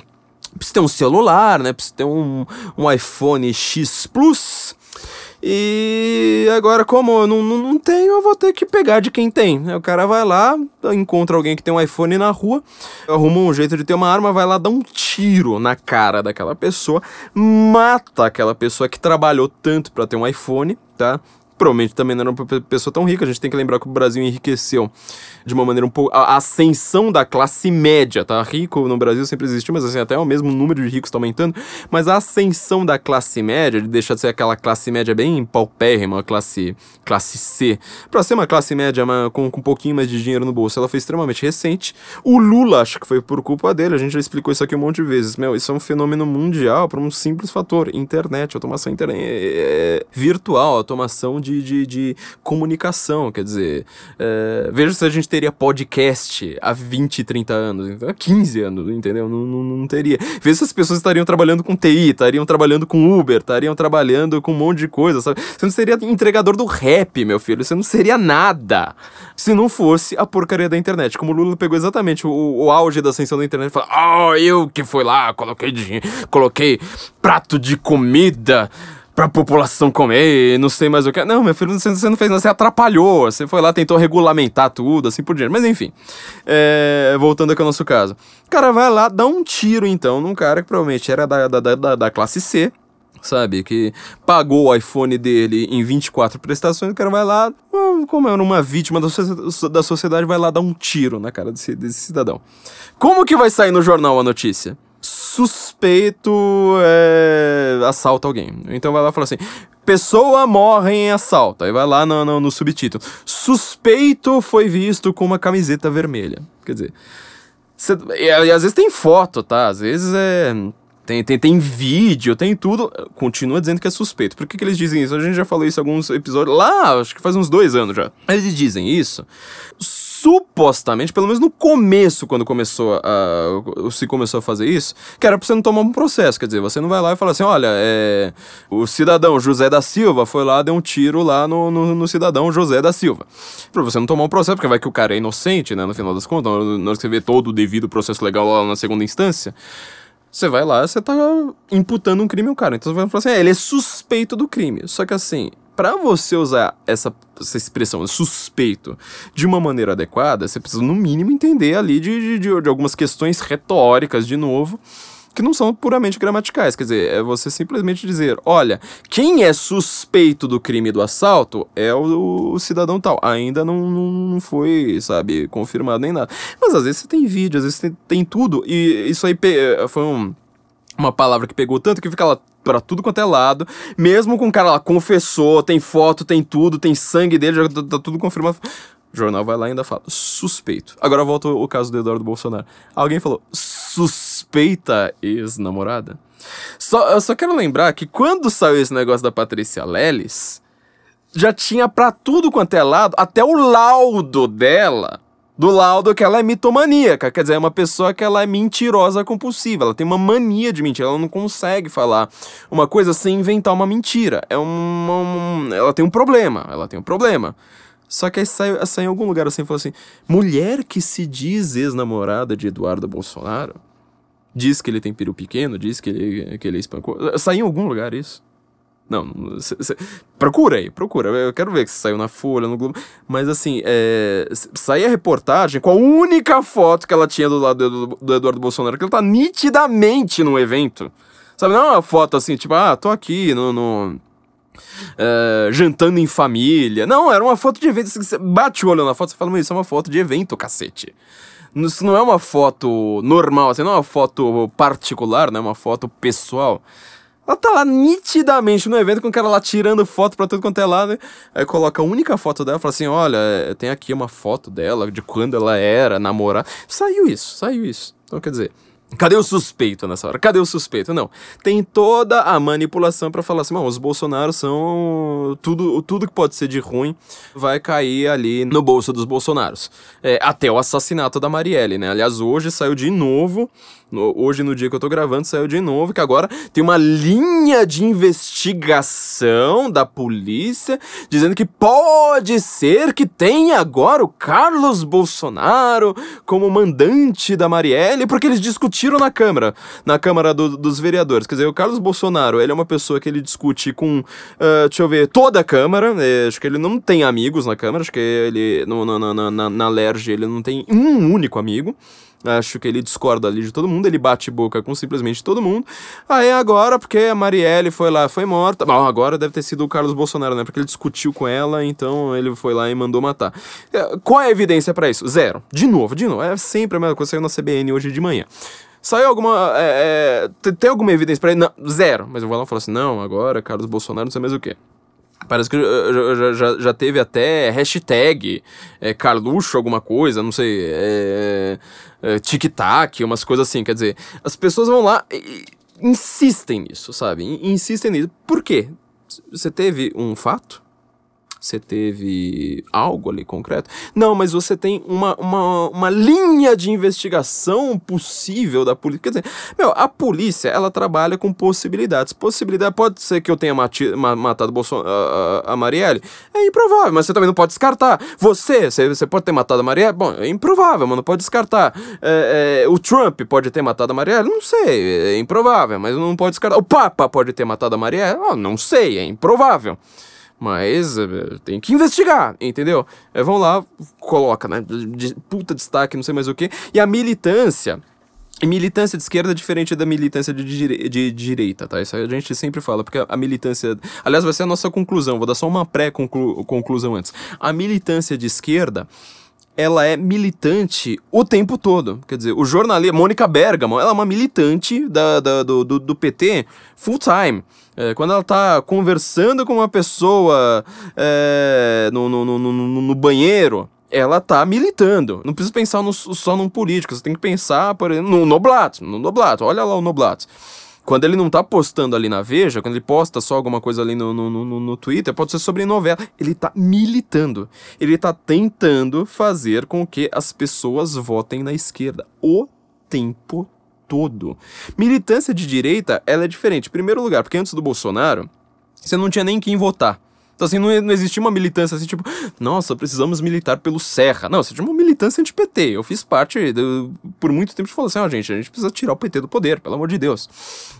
preciso ter um celular, né? Preciso ter um, um iPhone X Plus. E agora, como eu não, não, não tenho, eu vou ter que pegar de quem tem. O cara vai lá, encontra alguém que tem um iPhone na rua, arruma um jeito de ter uma arma, vai lá dar um tiro na cara daquela pessoa, mata aquela pessoa que trabalhou tanto para ter um iPhone, tá? Provavelmente também não era uma pessoa tão rica. A gente tem que lembrar que o Brasil enriqueceu de uma maneira um pouco. A ascensão da classe média, tá? Rico no Brasil sempre existiu, mas assim, até o mesmo número de ricos está aumentando. Mas a ascensão da classe média, de deixar de ser aquela classe média bem paupérrima, classe, classe C, para ser uma classe média uma, com, com um pouquinho mais de dinheiro no bolso, ela foi extremamente recente. O Lula, acho que foi por culpa dele, a gente já explicou isso aqui um monte de vezes. Meu, isso é um fenômeno mundial por um simples fator: internet, automação internet, é, é, virtual, automação de de, de, de comunicação. Quer dizer, é, veja se a gente teria podcast há 20, 30 anos, há 15 anos, entendeu? Não, não, não teria. Veja se as pessoas estariam trabalhando com TI, estariam trabalhando com Uber, estariam trabalhando com um monte de coisa, sabe? Você não seria entregador do rap, meu filho, você não seria nada se não fosse a porcaria da internet. Como o Lula pegou exatamente o, o auge da ascensão da internet e falou: Oh, eu que fui lá, coloquei, coloquei prato de comida pra população comer, não sei mais o que. Não, meu filho, você, você não fez nada, você atrapalhou. Você foi lá, tentou regulamentar tudo, assim por diante. Mas enfim, é, voltando aqui ao nosso caso. O cara vai lá, dá um tiro então num cara que provavelmente era da, da, da, da classe C, sabe? Que pagou o iPhone dele em 24 prestações, o cara vai lá, como era uma vítima da sociedade, vai lá dar um tiro na cara desse, desse cidadão. Como que vai sair no jornal a notícia? Suspeito é, assalta alguém. Então vai lá e fala assim: pessoa morre em assalto. Aí vai lá no, no, no, subtítulo: suspeito foi visto com uma camiseta vermelha. Quer dizer, cê, e, e, às vezes tem foto, tá? Às vezes é tem, tem, tem vídeo, tem tudo. Continua dizendo que é suspeito. Por que, que eles dizem isso? A gente já falou isso em alguns episódios. Lá, acho que faz uns dois anos já. Eles dizem isso supostamente, pelo menos no começo, quando começou a, se começou a fazer isso, que era pra você não tomar um processo. Quer dizer, você não vai lá e fala assim: olha, é, o cidadão José da Silva foi lá, deu um tiro lá no, no, no, cidadão José da Silva. Pra você não tomar um processo, porque vai que o cara é inocente, né? No final das contas, na hora que você vê todo o devido processo legal lá na segunda instância. Você vai lá, você tá imputando um crime ao cara. Então você vai falar assim: é, ele é suspeito do crime. Só que assim, para você usar essa, essa expressão suspeito de uma maneira adequada, você precisa, no mínimo, entender ali de, de, de algumas questões retóricas, de novo que não são puramente gramaticais. Quer dizer, é você simplesmente dizer: olha, quem é suspeito do crime do assalto é o, o cidadão tal. Ainda não, não foi, sabe, confirmado nem nada. Mas às vezes você tem vídeo, às vezes tem, tem tudo. E isso aí foi um, uma palavra que pegou tanto que fica lá para tudo quanto é lado. Mesmo com o cara lá confessou, tem foto, tem tudo, tem sangue dele, já tá, tá tudo confirmado. O jornal vai lá e ainda fala, suspeito. Agora volta o caso do Eduardo Bolsonaro. Alguém falou, suspeita ex-namorada? Só, eu só quero lembrar que quando saiu esse negócio da Patrícia Leles, já tinha pra tudo quanto é lado, até o laudo dela do laudo que ela é mitomaníaca, quer dizer, é uma pessoa que ela é mentirosa compulsiva, ela tem uma mania de mentir, ela não consegue falar uma coisa sem inventar uma mentira. É uma, um, ela tem um problema, ela tem um problema. Só que aí sai, sai em algum lugar assim, falou assim: mulher que se diz ex-namorada de Eduardo Bolsonaro, diz que ele tem peru pequeno, diz que ele, que ele espancou. Sai em algum lugar isso. Não, cê, cê, procura aí, procura. Eu quero ver que saiu na Folha, no Globo. Mas assim, é, a reportagem com a única foto que ela tinha do lado do, do Eduardo Bolsonaro, que ele tá nitidamente no evento. Sabe, não é uma foto assim, tipo, ah, tô aqui no, no Uh, jantando em família. Não, era uma foto de evento. Você bate o olho na foto e fala, isso é uma foto de evento, cacete. Isso não é uma foto normal, assim, não é uma foto particular, não é uma foto pessoal. Ela tá lá nitidamente no evento com o cara lá tirando foto pra tudo quanto é lado. Né? Aí coloca a única foto dela fala assim: olha, tem aqui uma foto dela de quando ela era namorada. Saiu isso, saiu isso. Então quer dizer, Cadê o suspeito nessa hora? Cadê o suspeito? Não. Tem toda a manipulação para falar assim, os Bolsonaros são tudo, tudo que pode ser de ruim vai cair ali no bolso dos Bolsonaros. É, até o assassinato da Marielle, né? Aliás, hoje saiu de novo no, hoje, no dia que eu tô gravando, saiu de novo que agora tem uma linha de investigação da polícia dizendo que pode ser que tenha agora o Carlos Bolsonaro como mandante da Marielle, porque eles discutiram na Câmara, na Câmara do, dos Vereadores. Quer dizer, o Carlos Bolsonaro, ele é uma pessoa que ele discute com, uh, deixa eu ver, toda a Câmara. É, acho que ele não tem amigos na Câmara, acho que ele, no, no, na, na, na LERJ, ele não tem um único amigo. Acho que ele discorda ali de todo mundo, ele bate boca com simplesmente todo mundo. Aí agora, porque a Marielle foi lá, foi morta. Bom, agora deve ter sido o Carlos Bolsonaro, né? Porque ele discutiu com ela, então ele foi lá e mandou matar. É, qual é a evidência para isso? Zero. De novo, de novo. É sempre a mesma coisa saiu na CBN hoje de manhã. Saiu alguma. É, é, tem alguma evidência pra ele? Não, zero. Mas eu vou lá e falo assim: não, agora Carlos Bolsonaro não sei mais o que. Parece que já, já, já teve até hashtag é, Carluxo, alguma coisa, não sei, é, é, tic-tac, umas coisas assim. Quer dizer, as pessoas vão lá e insistem nisso, sabe? Insistem nisso. Por quê? Você teve um fato? Você teve algo ali concreto? Não, mas você tem uma, uma, uma linha de investigação possível da polícia. Quer dizer, meu, a polícia, ela trabalha com possibilidades. Possibilidade pode ser que eu tenha mati, matado Bolson, a, a, a Marielle. É improvável, mas você também não pode descartar. Você, você, você pode ter matado a Marielle? Bom, é improvável, mas não pode descartar. É, é, o Trump pode ter matado a Marielle? Não sei, é improvável, mas não pode descartar. O Papa pode ter matado a Marielle? Oh, não sei, é improvável. Mas eh, tem que investigar, entendeu? É, vão lá, coloca, né? De, puta destaque, não sei mais o que. E a militância. Militância de esquerda é diferente da militância de, dire de direita, tá? Isso a gente sempre fala, porque a militância. Aliás, vai ser a nossa conclusão, vou dar só uma pré-conclusão antes. A militância de esquerda ela é militante o tempo todo. Quer dizer, o jornalista, Mônica Bergamo, ela é uma militante da, da do, do, do, PT full time. É, quando ela tá conversando com uma pessoa é, no, no, no, no, banheiro, ela tá militando. Não precisa pensar no, só num político, você tem que pensar, por exemplo, no Noblato. No Noblato, olha lá o Noblato. Quando ele não tá postando ali na Veja, quando ele posta só alguma coisa ali no, no, no, no Twitter, pode ser sobre novela. Ele tá militando. Ele tá tentando fazer com que as pessoas votem na esquerda o tempo todo. Militância de direita, ela é diferente. Em primeiro lugar, porque antes do Bolsonaro, você não tinha nem quem votar. Então, assim, não, não existia uma militância assim, tipo, nossa, precisamos militar pelo Serra. Não, você tinha uma militância anti-PT. Eu fiz parte, do, por muito tempo, de falar assim, ó, oh, gente, a gente precisa tirar o PT do poder, pelo amor de Deus.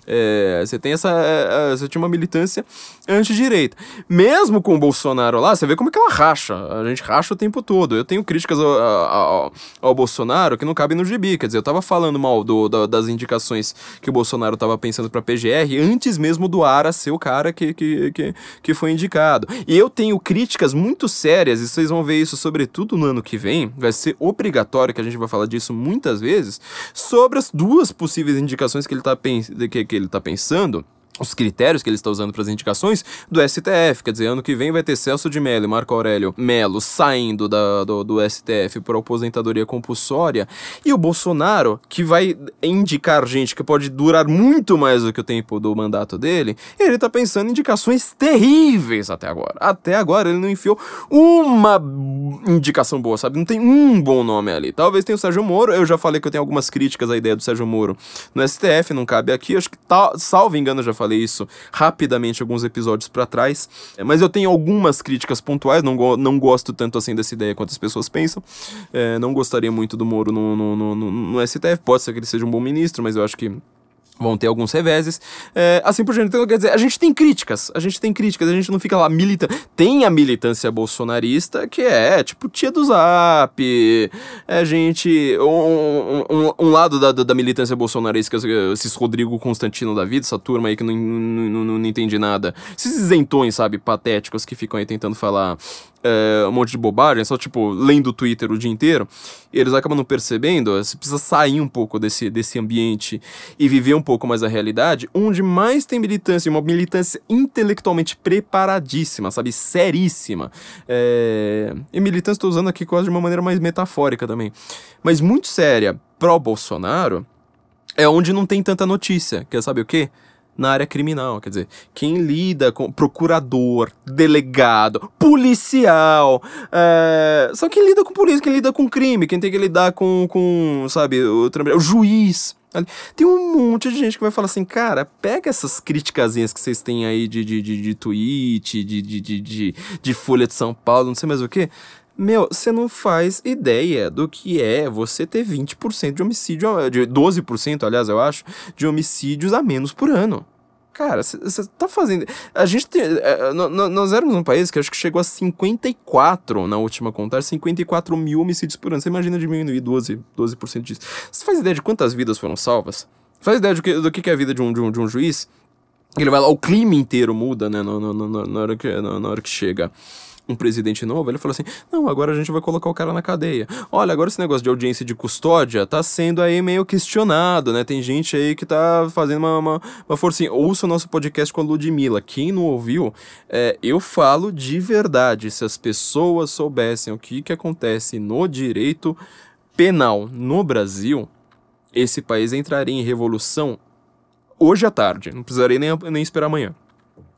É, você tem essa. É, é, você tinha uma militância anti-direita. Mesmo com o Bolsonaro lá, você vê como é que ela racha. A gente racha o tempo todo. Eu tenho críticas ao, ao, ao Bolsonaro que não cabem no gibi. Quer dizer, eu tava falando mal do, do, das indicações que o Bolsonaro tava pensando pra PGR antes mesmo do Ara ser o cara que, que, que, que foi indicado. E eu tenho críticas muito sérias, e vocês vão ver isso sobretudo no ano que vem, vai ser obrigatório que a gente vai falar disso muitas vezes, sobre as duas possíveis indicações que ele está que, que ele tá pensando os critérios que ele está usando para as indicações do STF. Quer dizer, ano que vem vai ter Celso de Mello e Marco Aurélio Melo saindo da, do, do STF por aposentadoria compulsória. E o Bolsonaro, que vai indicar gente que pode durar muito mais do que o tempo do mandato dele, ele está pensando em indicações terríveis até agora. Até agora ele não enfiou uma indicação boa, sabe? Não tem um bom nome ali. Talvez tenha o Sérgio Moro. Eu já falei que eu tenho algumas críticas à ideia do Sérgio Moro no STF, não cabe aqui. Acho que, tá, salvo engano, já falei falei isso rapidamente alguns episódios para trás. É, mas eu tenho algumas críticas pontuais, não, go não gosto tanto assim dessa ideia quanto as pessoas pensam. É, não gostaria muito do Moro no, no, no, no, STF, pode ser que ele seja um bom ministro, mas eu acho que vão ter alguns reveses, é, assim por diante. Então, quer dizer, a gente tem críticas, a gente tem críticas, a gente não fica lá militando. Tem a militância bolsonarista, que é, tipo, tia do zap, é gente... Um, um, um lado da, da militância bolsonarista, esses Rodrigo Constantino da vida, essa turma aí que não, não, não, não entende nada. Esses isentões, sabe, patéticos que ficam aí tentando falar é, um monte de bobagem, só tipo, lendo o Twitter o dia inteiro, eles acabam não percebendo, você precisa sair um pouco desse, desse ambiente e viver um pouco mais a realidade, onde mais tem militância, uma militância intelectualmente preparadíssima, sabe, seríssima. É... E militância estou usando aqui quase de uma maneira mais metafórica também, mas muito séria pró-Bolsonaro, é onde não tem tanta notícia. Quer saber o quê? Na área criminal, quer dizer, quem lida com procurador, delegado, policial, é, só quem lida com polícia, quem lida com crime, quem tem que lidar com, com sabe, o, o juiz, tem um monte de gente que vai falar assim, cara, pega essas criticazinhas que vocês têm aí de, de, de, de tweet, de, de, de, de, de Folha de São Paulo, não sei mais o que. Meu, você não faz ideia do que é você ter 20% de homicídio, de 12%, aliás, eu acho, de homicídios a menos por ano. Cara, você tá fazendo. A gente tem. É, nós éramos um país que acho que chegou a 54 na última contagem, 54 mil homicídios por ano. Você imagina diminuir 12%, 12% disso. Você faz ideia de quantas vidas foram salvas? Faz ideia do que, do que é a vida de um, de um, de um juiz? Ele vai lá, o clima inteiro muda, né? No, no, no, na, hora que, na hora que chega um presidente novo, ele falou assim: não, agora a gente vai colocar o cara na cadeia. Olha, agora esse negócio de audiência de custódia tá sendo aí meio questionado, né? Tem gente aí que tá fazendo uma, uma, uma forcinha. Ouça o nosso podcast com a Ludmilla. Quem não ouviu, é, eu falo de verdade. Se as pessoas soubessem o que, que acontece no direito penal no Brasil, esse país entraria em revolução hoje à tarde. Não precisaria nem, nem esperar amanhã.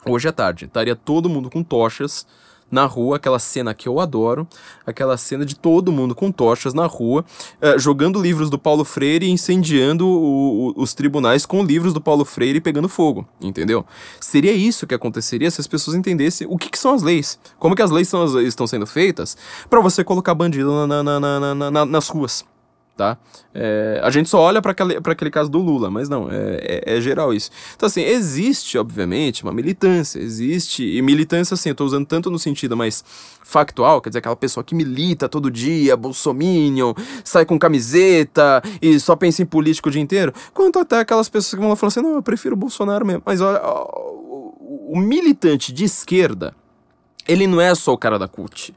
Hoje à tarde. Estaria todo mundo com tochas na rua, aquela cena que eu adoro, aquela cena de todo mundo com tochas na rua, uh, jogando livros do Paulo Freire e incendiando o, o, os tribunais com livros do Paulo Freire e pegando fogo, entendeu? Seria isso que aconteceria se as pessoas entendessem o que, que são as leis, como que as leis são, estão sendo feitas? Para você colocar bandido na, na, na, nas ruas tá? É, a gente só olha para aquele, caso do Lula, mas não, é, é, é, geral isso. Então, assim, existe, obviamente, uma militância, existe, e militância, assim, eu tô usando tanto no sentido mais factual, quer dizer, aquela pessoa que milita todo dia, bolsominion, sai com camiseta e só pensa em político o dia inteiro, quanto até aquelas pessoas que vão lá falar assim, não, eu prefiro o Bolsonaro mesmo. Mas olha, o, o militante de esquerda, ele não é só o cara da CUT.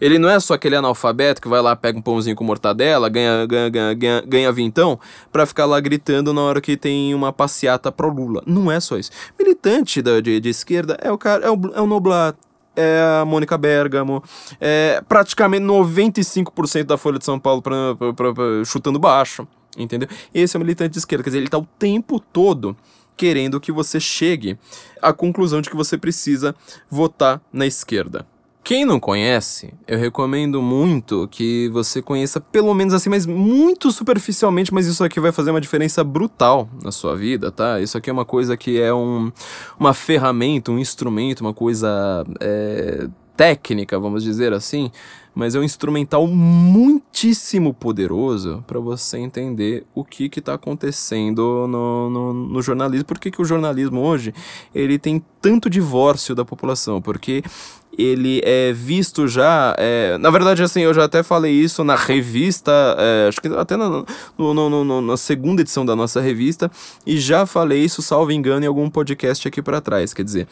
Ele não é só aquele analfabeto que vai lá, pega um pãozinho com mortadela, ganha, ganha, ganha, ganha, ganha vintão, pra ficar lá gritando na hora que tem uma passeata pro Lula. Não é só isso. Militante da, de, de esquerda é o cara, é o, é o Noblat, é a Mônica Bergamo, é praticamente 95% da Folha de São Paulo pra, pra, pra, pra, chutando baixo, entendeu? Esse é o militante de esquerda, quer dizer, ele tá o tempo todo querendo que você chegue à conclusão de que você precisa votar na esquerda. Quem não conhece, eu recomendo muito que você conheça pelo menos assim, mas muito superficialmente, mas isso aqui vai fazer uma diferença brutal na sua vida, tá? Isso aqui é uma coisa que é um, uma ferramenta, um instrumento, uma coisa é, técnica, vamos dizer assim, mas é um instrumental muitíssimo poderoso para você entender o que está acontecendo no, no, no, jornalismo. Por que, que o jornalismo hoje ele tem tanto divórcio da população? Porque ele é visto já. É, na verdade, assim, eu já até falei isso na revista, é, acho que até na, no, no, no, na segunda edição da nossa revista, e já falei isso, salvo engano, em algum podcast aqui para trás. Quer dizer,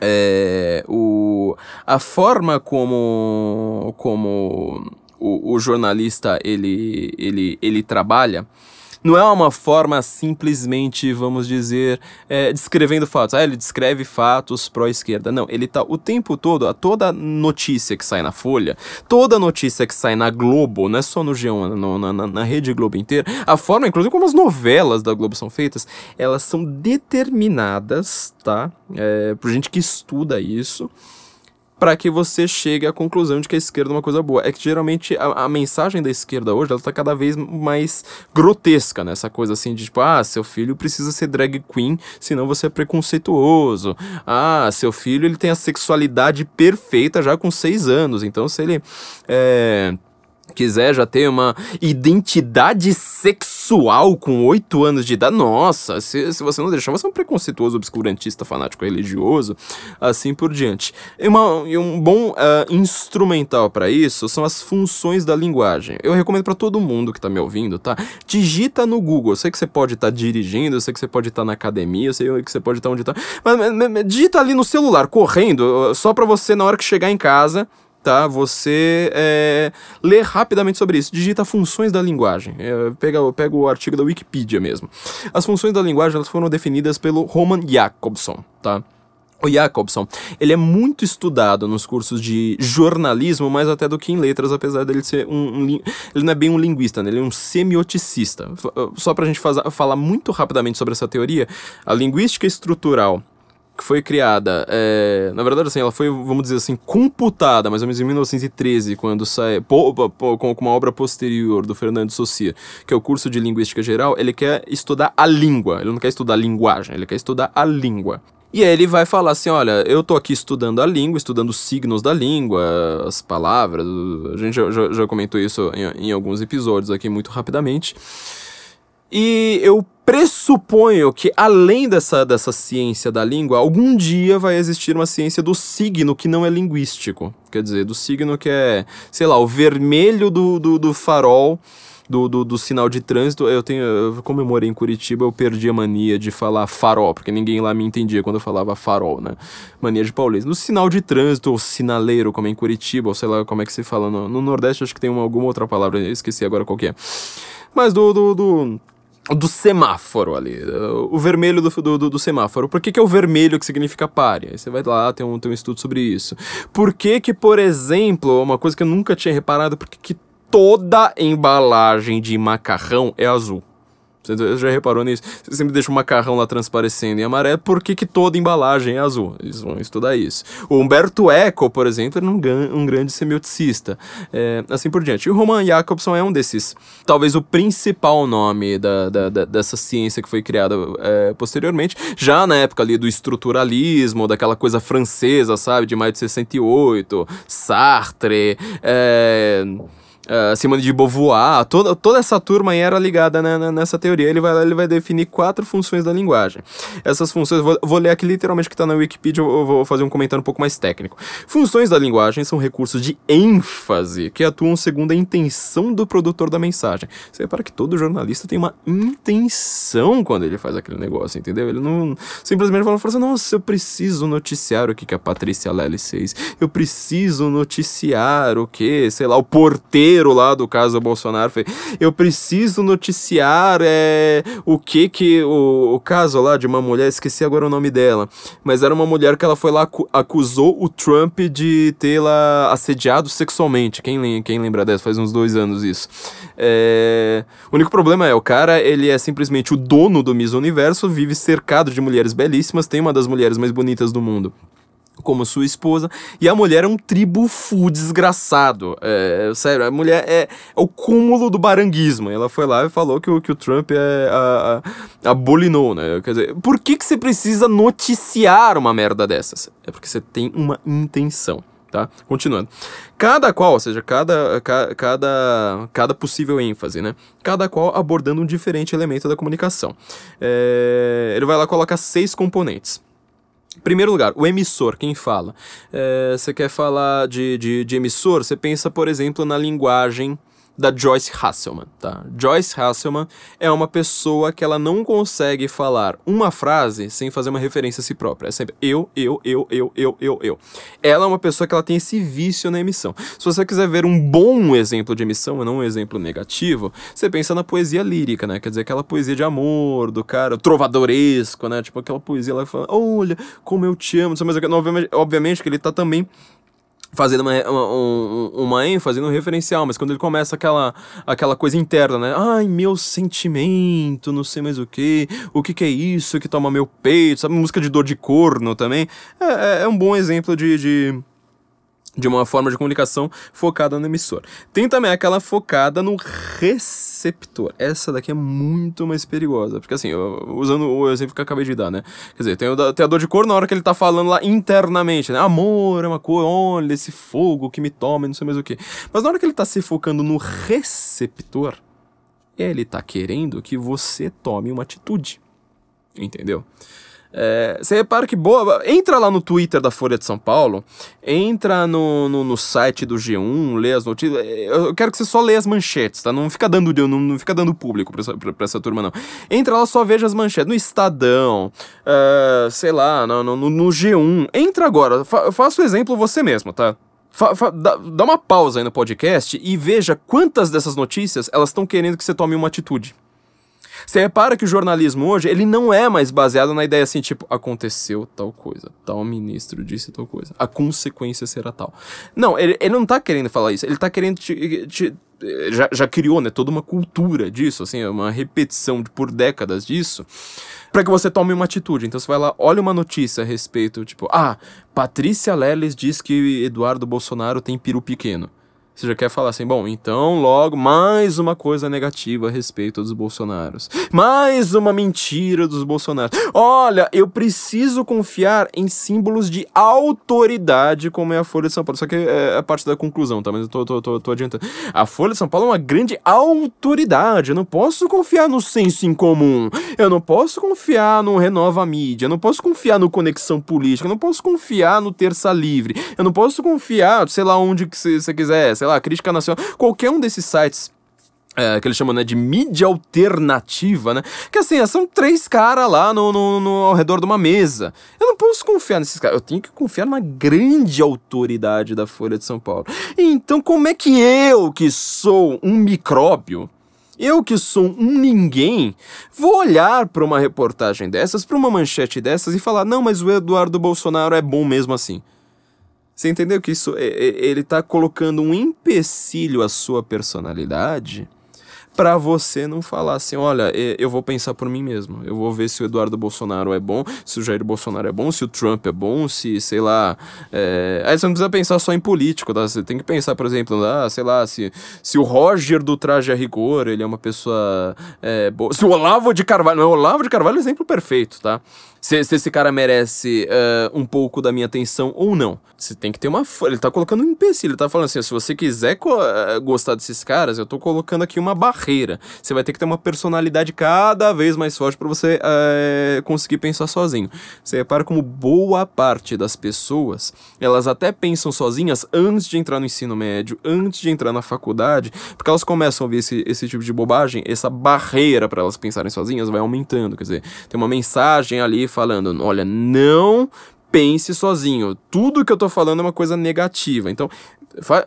é, o, a forma como, como o, o jornalista ele, ele, ele trabalha não é uma forma simplesmente, vamos dizer, é, descrevendo fatos. Ah, ele descreve fatos pró-esquerda. Não, ele tá o tempo todo, a toda notícia que sai na Folha, toda notícia que sai na Globo, não é só no G1, no, na, na, na Rede Globo inteira, a forma, inclusive, como as novelas da Globo são feitas, elas são determinadas, tá? É, por gente que estuda isso para que você chegue à conclusão de que a esquerda é uma coisa boa. É que geralmente a, a mensagem da esquerda hoje ela tá cada vez mais grotesca, né? Essa coisa assim de tipo, ah, seu filho precisa ser drag queen, senão você é preconceituoso. Ah, seu filho ele tem a sexualidade perfeita já com seis anos, então se ele é quiser já ter uma identidade sexual com oito anos de idade, nossa, se, se você não deixar, você é um preconceituoso, obscurantista, fanático religioso, assim por diante. E, uma, e um bom uh, instrumental para isso são as funções da linguagem. Eu recomendo para todo mundo que tá me ouvindo, tá? Digita no Google. Eu sei que você pode estar tá dirigindo, eu sei que você pode estar tá na academia, eu sei que você pode estar tá onde tá. Mas, mas, mas digita ali no celular, correndo, só para você na hora que chegar em casa tá? Você é, lê rapidamente sobre isso. Digita funções da linguagem. É, pega, pega o artigo da Wikipedia mesmo. As funções da linguagem elas foram definidas pelo Roman Jakobson, tá? O Jacobson, ele é muito estudado nos cursos de jornalismo, mais até do que em letras, apesar dele ser um, um ele não é bem um linguista, né? ele é um semioticista. Só pra gente fazer, falar muito rapidamente sobre essa teoria, a linguística estrutural que foi criada, é, na verdade, assim, ela foi, vamos dizer assim, computada mais ou menos em 1913, quando sai, com uma obra posterior do Fernando Saussure, que é o curso de Linguística Geral, ele quer estudar a língua, ele não quer estudar a linguagem, ele quer estudar a língua. E aí ele vai falar assim, olha, eu tô aqui estudando a língua, estudando os signos da língua, as palavras, a gente já, já, já comentou isso em, em alguns episódios aqui muito rapidamente. E eu pressuponho que além dessa, dessa ciência da língua, algum dia vai existir uma ciência do signo que não é linguístico. Quer dizer, do signo que é, sei lá, o vermelho do, do, do farol do, do, do, sinal de trânsito, eu tenho. Eu, como eu morei em Curitiba, eu perdi a mania de falar farol, porque ninguém lá me entendia quando eu falava farol, né? Mania de paulista. No sinal de trânsito, ou sinaleiro, como é em Curitiba, ou sei lá como é que se fala. No, no Nordeste, acho que tem uma, alguma outra palavra, esqueci agora qual que é. Mas do, do, do do semáforo ali, o vermelho do, do, do, semáforo. Por que, que é o vermelho que significa pare? Aí você vai lá, tem um, tem um estudo sobre isso. Por que que, por exemplo, uma coisa que eu nunca tinha reparado, por que que toda embalagem de macarrão é azul. Você já reparou nisso? Você sempre deixa o macarrão lá transparecendo em amarelo, por que, que toda embalagem é azul? Eles vão estudar isso. O Humberto Eco, por exemplo, era um, um grande semioticista. É, assim por diante. E o Roman Jacobson é um desses. Talvez o principal nome da, da, da dessa ciência que foi criada é, posteriormente, já na época ali do estruturalismo, daquela coisa francesa, sabe? De mais de 68, Sartre, é Simone de Beauvoir, toda, toda essa turma aí era ligada né, nessa teoria. Ele vai, ele vai definir quatro funções da linguagem. Essas funções, vou, vou ler aqui literalmente que está na Wikipedia, eu vou fazer um comentário um pouco mais técnico. Funções da linguagem são recursos de ênfase que atuam segundo a intenção do produtor da mensagem. Você repara que todo jornalista tem uma intenção quando ele faz aquele negócio, entendeu? Ele não simplesmente fala, fala assim, nossa, eu preciso noticiar o que, que a Patrícia Lely fez. Eu preciso noticiar o que, sei lá, o porteiro lá do caso Bolsonaro foi, eu preciso noticiar é, o que que o, o caso lá de uma mulher, esqueci agora o nome dela, mas era uma mulher que ela foi lá acusou o Trump de tê-la assediado sexualmente. Quem, quem lembra dessa? Faz uns dois anos isso. É... O único problema é, o cara, ele é simplesmente o dono do Miss Universo, vive cercado de mulheres belíssimas, tem uma das mulheres mais bonitas do mundo como sua esposa, e a mulher é um tribufu desgraçado. É, sério, a mulher é, é, o cúmulo do baranguismo. Ela foi lá e falou que o, que o Trump é a, a, abolinou, né? Quer dizer, por que, que você precisa noticiar uma merda dessas? É porque você tem uma intenção. Tá? Continuando. Cada qual, ou seja, cada, ca, cada, cada possível ênfase, né? Cada qual abordando um diferente elemento da comunicação. É, ele vai lá colocar seis componentes. Primeiro lugar, o emissor, quem fala. É, você quer falar de, de, de emissor, você pensa, por exemplo, na linguagem da Joyce Hasselman, tá? Joyce Hasselman é uma pessoa que ela não consegue falar uma frase sem fazer uma referência a si própria. É sempre eu, eu, eu, eu, eu, eu, eu. Ela é uma pessoa que ela tem esse vício na emissão. Se você quiser ver um bom exemplo de emissão, e não um exemplo negativo, você pensa na poesia lírica, né? Quer dizer, aquela poesia de amor do cara, trovadoresco, né? Tipo aquela poesia lá que fala, olha, como eu te amo, mas obviamente que ele tá também fazendo uma, uma, uma ênfase no referencial, mas quando ele começa aquela, aquela coisa interna, né? Ai, meu sentimento, não sei mais o que, o que, que é isso que toma meu peito, sabe? Música de dor de corno também. É, é, é um bom exemplo de, de de uma forma de comunicação focada no emissor. Tem também aquela focada no receptor. Essa daqui é muito mais perigosa, porque assim, usando o exemplo que eu acabei de dar, né? Quer dizer, tem, o, tem a dor de cor na hora que ele tá falando lá internamente, né? Amor é uma coisa, olha esse fogo que me toma, não sei mais o que. Mas na hora que ele tá se focando no receptor, ele tá querendo que você tome uma atitude. Entendeu? É, você repara que boa. Entra lá no Twitter da Folha de São Paulo, entra no, no, no, site do G1, lê as notícias. Eu quero que você só lê as manchetes, tá? Não fica dando, não, não fica dando público pra essa, pra, pra essa turma, não. Entra lá, só veja as manchetes. No Estadão, uh, sei lá, no, no, no, G1. Entra agora, fa, faça o exemplo você mesmo, tá? Fa, dá, dá uma pausa aí no podcast e veja quantas dessas notícias elas estão querendo que você tome uma atitude. Você repara que o jornalismo hoje, ele não é mais baseado na ideia assim, tipo, aconteceu tal coisa, tal ministro disse tal coisa, a consequência será tal. Não, ele, ele não tá querendo falar isso, ele tá querendo te, te já, já criou, né, toda uma cultura disso, assim, uma repetição de, por décadas disso, para que você tome uma atitude. Então você vai lá, olha uma notícia a respeito, tipo, ah, Patrícia Leles diz que Eduardo Bolsonaro tem peru pequeno. Você já quer falar assim, bom, então logo mais uma coisa negativa a respeito dos Bolsonaros. Mais uma mentira dos Bolsonaros. Olha, eu preciso confiar em símbolos de autoridade, como é a Folha de São Paulo. Só que é a parte da conclusão, tá? Mas eu tô, tô, tô, tô adiantando. A Folha de São Paulo é uma grande autoridade. Eu não posso confiar no senso em comum. Eu não posso confiar no Renova Mídia. Eu não posso confiar no Conexão Política. Eu não posso confiar no Terça Livre. Eu não posso confiar, sei lá, onde que você quiser, sei sei lá, Crítica Nacional, qualquer um desses sites é, que eles chamam né, de mídia alternativa, né? Que assim, são três caras lá no, no, no, ao redor de uma mesa. Eu não posso confiar nesses caras, eu tenho que confiar numa grande autoridade da Folha de São Paulo. Então, como é que eu, que sou um micróbio, eu que sou um ninguém, vou olhar para uma reportagem dessas, para uma manchete dessas e falar: não, mas o Eduardo Bolsonaro é bom mesmo assim. Você entendeu que isso ele está colocando um empecilho à sua personalidade para você não falar assim, olha, eu vou pensar por mim mesmo. Eu vou ver se o Eduardo Bolsonaro é bom, se o Jair Bolsonaro é bom, se o Trump é bom, se, sei lá. É... Aí você não precisa pensar só em político, tá? Você tem que pensar, por exemplo, ah, sei lá, se, se o Roger do Traje a Rigor, ele é uma pessoa é, boa. Se o Olavo de Carvalho. Não, o Olavo de Carvalho é exemplo perfeito, tá? Se, se esse cara merece uh, um pouco da minha atenção ou não. Você tem que ter uma. Ele tá colocando um empecilho, ele tá falando assim: se você quiser gostar desses caras, eu tô colocando aqui uma barreira. Você vai ter que ter uma personalidade cada vez mais forte para você é, conseguir pensar sozinho. Você repara como boa parte das pessoas, elas até pensam sozinhas antes de entrar no ensino médio, antes de entrar na faculdade, porque elas começam a ouvir esse, esse tipo de bobagem, essa barreira para elas pensarem sozinhas vai aumentando. Quer dizer, tem uma mensagem ali falando: olha, não pense sozinho. Tudo que eu tô falando é uma coisa negativa. Então, fa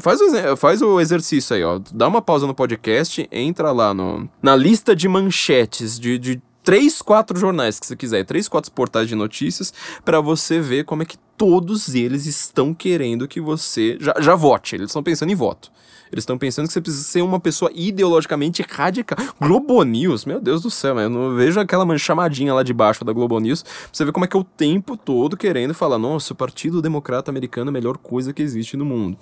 faz, o, faz o exercício aí, ó. Dá uma pausa no podcast, entra lá no, na lista de manchetes de, de três, quatro jornais que você quiser, três, quatro portais de notícias, para você ver como é que todos eles estão querendo que você já, já vote. Eles estão pensando em voto. Eles estão pensando que você precisa ser uma pessoa ideologicamente radical. Globo News, meu Deus do céu, eu não vejo aquela chamadinha lá de baixo da Globo News. Você ver como é que é o tempo todo querendo falar: nossa, o Partido Democrata Americano é a melhor coisa que existe no mundo.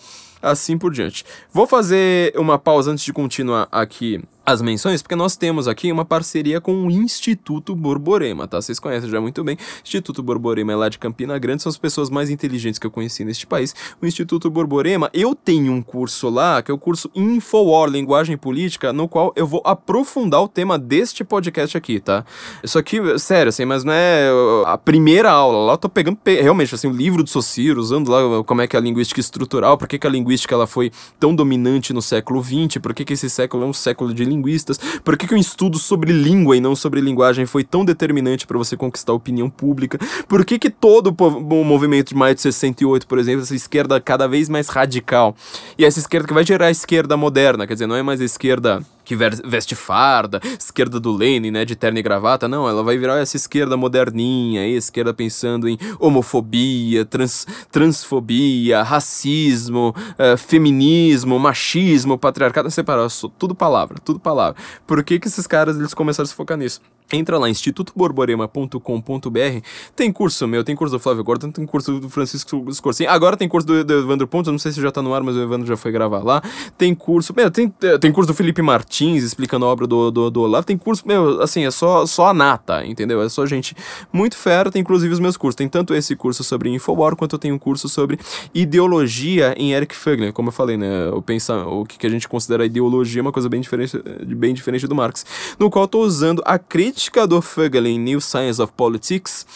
Assim por diante. Vou fazer uma pausa antes de continuar aqui as menções, porque nós temos aqui uma parceria com o Instituto Borborema, tá? Vocês conhecem já muito bem. Instituto Borborema é lá de Campina Grande, são as pessoas mais inteligentes que eu conheci neste país. O Instituto Borborema, eu tenho um curso lá, que é o curso Infowar, Linguagem Política, no qual eu vou aprofundar o tema deste podcast aqui, tá? Isso aqui, sério, assim, mas não é a primeira aula. Lá eu tô pegando realmente, assim, o livro do Socir, usando lá como é que é a linguística estrutural, por que, que a linguística ela foi tão dominante no século XX, por que, que esse século é um século de linguistas, por que, que um estudo sobre língua e não sobre linguagem foi tão determinante para você conquistar a opinião pública, por que, que todo o movimento de maio de 68, por exemplo, essa esquerda cada vez mais radical, e essa esquerda que vai gerar a esquerda moderna, quer dizer, não é mais a esquerda que veste farda, esquerda do Lenin, né, de terno e gravata, não, ela vai virar essa esquerda moderninha, aí, esquerda pensando em homofobia, trans, transfobia, racismo, uh, feminismo, machismo, patriarcado, separar, tudo palavra, tudo palavra. Por que que esses caras, eles começaram a se focar nisso? Entra lá, institutoborborema.com.br. Tem curso meu, tem curso do Flávio Gordon, tem curso do Francisco Scorsin. Agora tem curso do, do Evandro Pontes, não sei se já tá no ar, mas o Evandro já foi gravar lá. Tem curso, meu, tem, tem curso do Felipe Martins explicando a obra do, do, do Olavo. Tem curso, meu, assim, é só, só a nata, entendeu? É só gente muito fera, tem inclusive os meus cursos. Tem tanto esse curso sobre Infowar, quanto eu tenho um curso sobre ideologia em Eric Fögner. Como eu falei, né? O, pensar, o que a gente considera ideologia é uma coisa bem diferente, bem diferente do Marx. No qual eu tô usando a crítica crítica do Fögel em New Science of Politics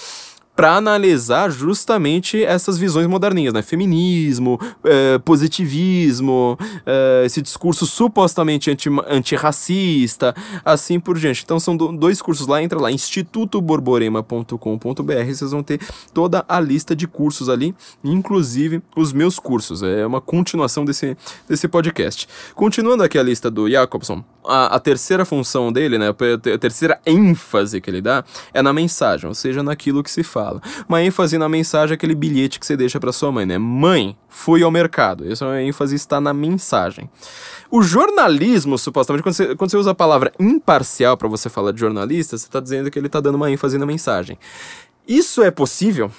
para analisar justamente essas visões moderninhas, né? Feminismo, é, positivismo, é, esse discurso supostamente anti, antirracista, assim por diante. Então são do, dois cursos lá, entra lá, institutoborborema.com.br, vocês vão ter toda a lista de cursos ali, inclusive os meus cursos. É uma continuação desse, desse podcast. Continuando aqui a lista do Jacobson, a, a terceira função dele, né, a terceira ênfase que ele dá é na mensagem, ou seja, naquilo que se fala. Uma ênfase na mensagem é aquele bilhete que você deixa para sua mãe, né? Mãe, fui ao mercado. Essa ênfase está na mensagem. O jornalismo, supostamente, quando você, quando você usa a palavra imparcial para você falar de jornalista, você está dizendo que ele está dando uma ênfase na mensagem. Isso é possível?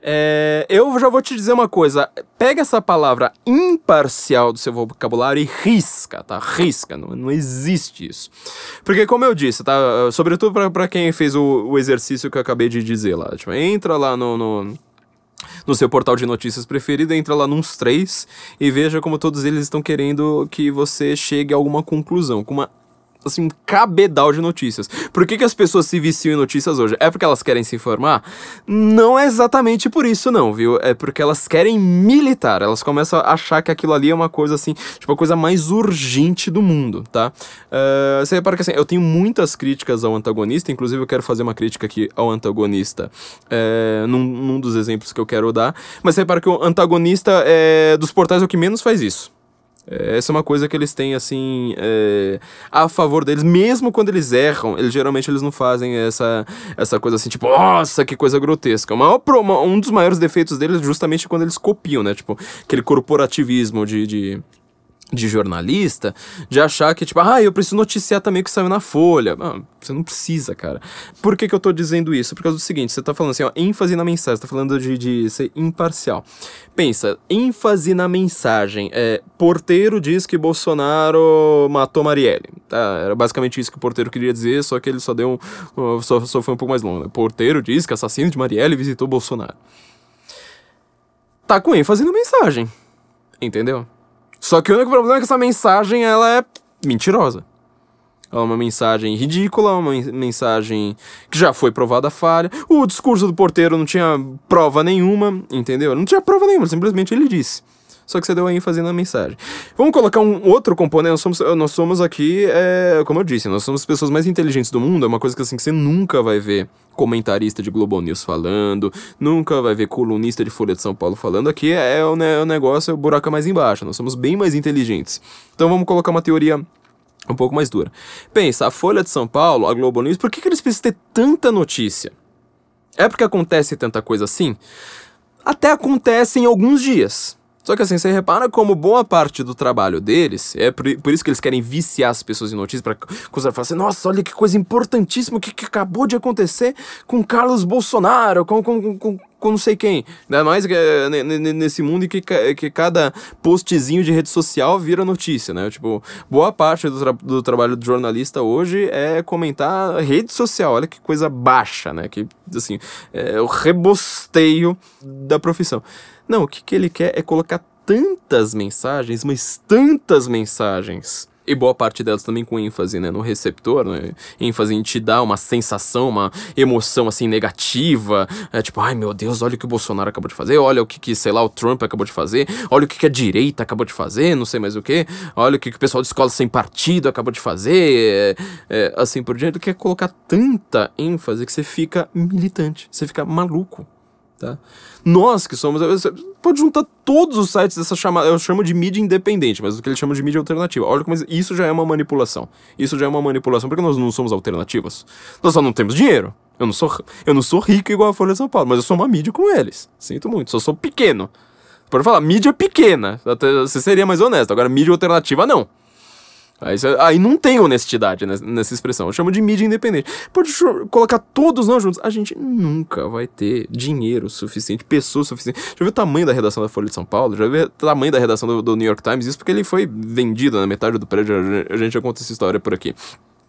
É, eu já vou te dizer uma coisa. Pega essa palavra imparcial do seu vocabulário e risca, tá? Risca. Não, não existe isso. Porque, como eu disse, tá? Sobretudo para quem fez o, o, exercício que eu acabei de dizer lá. Tipo, entra lá no, no no seu portal de notícias preferido, entra lá nos três e veja como todos eles estão querendo que você chegue a alguma conclusão, com uma assim, um cabedal de notícias. Por que, que as pessoas se viciam em notícias hoje? É porque elas querem se informar? Não é exatamente por isso, não, viu? É porque elas querem militar. Elas começam a achar que aquilo ali é uma coisa assim, tipo, a coisa mais urgente do mundo, tá? Uh, você repara que assim, eu tenho muitas críticas ao antagonista, inclusive eu quero fazer uma crítica aqui ao antagonista é, num, num dos exemplos que eu quero dar. Mas você repara que o antagonista é, dos portais é o que menos faz isso. É, essa é uma coisa que eles têm, assim, é, a favor deles, mesmo quando eles erram, eles geralmente eles não fazem essa, essa coisa assim, tipo, nossa, que coisa grotesca. Maior, um dos maiores defeitos deles é justamente quando eles copiam, né? Tipo, aquele corporativismo de, de de jornalista, de achar que, tipo, ah, eu preciso noticiar também o que saiu na Folha. Ah, você não precisa, cara. Por que, que eu tô dizendo isso? Por causa do seguinte, você tá falando assim, ó, ênfase na mensagem, você tá falando de, de ser imparcial. Pensa, ênfase na mensagem. É, porteiro diz que Bolsonaro matou Marielle. Tá, era basicamente isso que o porteiro queria dizer, só que ele só deu um. Só, só foi um pouco mais longo. Né? Porteiro diz que assassino de Marielle visitou Bolsonaro. Tá com ênfase na mensagem. Entendeu? Só que o único problema é que essa mensagem ela é mentirosa. Ela é uma mensagem ridícula, uma mensagem que já foi provada falha. O discurso do porteiro não tinha prova nenhuma, entendeu? Não tinha prova nenhuma, simplesmente ele disse só que você deu ênfase na mensagem. Vamos colocar um outro componente, nós somos, nós somos aqui, é, como eu disse, nós somos as pessoas mais inteligentes do mundo, é uma coisa que assim, que você nunca vai ver comentarista de Globo News falando, nunca vai ver colunista de Folha de São Paulo falando, aqui é, é o, né, o negócio, o buraco é mais embaixo, nós somos bem mais inteligentes. Então vamos colocar uma teoria um pouco mais dura. Pensa, a Folha de São Paulo, a Globo News, por que, que eles precisam ter tanta notícia? É porque acontece tanta coisa assim? Até acontece em alguns dias. Só que assim, você repara como boa parte do trabalho deles, é por, por isso que eles querem viciar as pessoas em notícias, pra coisa falar assim, nossa, olha que coisa importantíssima que, que acabou de acontecer com Carlos Bolsonaro, com, com, com, com não sei quem. Ainda mais que, nesse mundo em que, que cada postzinho de rede social vira notícia, né? Tipo, boa parte do, tra do trabalho do jornalista hoje é comentar rede social. Olha que coisa baixa, né? Que, assim, é o rebosteio da profissão. Não, o que, que ele quer é colocar tantas mensagens, mas tantas mensagens. E boa parte delas também com ênfase né, no receptor, né, ênfase em te dar uma sensação, uma emoção assim negativa, é, tipo, ai meu Deus, olha o que o Bolsonaro acabou de fazer, olha o que, que sei lá, o Trump acabou de fazer, olha o que, que a direita acabou de fazer, não sei mais o que, olha o que, que o pessoal de escola sem partido acabou de fazer, é, é, assim por diante, quer colocar tanta ênfase que você fica militante, você fica maluco. Tá? Nós que somos. Você pode juntar todos os sites dessa chamada. Eu chamo de mídia independente, mas o que eles chamam de mídia alternativa. Olha como isso já é uma manipulação. Isso já é uma manipulação, porque nós não somos alternativas. Nós só não temos dinheiro. Eu não sou, eu não sou rico igual a Folha de São Paulo, mas eu sou uma mídia com eles. Sinto muito, só sou pequeno. Pode falar, mídia pequena. Você seria mais honesto. Agora, mídia alternativa, não. Aí, aí não tem honestidade nessa expressão. Eu chamo de mídia independente. Pode colocar todos nós juntos. A gente nunca vai ter dinheiro suficiente, pessoas suficientes. Já viu o tamanho da redação da Folha de São Paulo? Já viu o tamanho da redação do, do New York Times? Isso porque ele foi vendido na metade do prédio. A gente já conta essa história por aqui.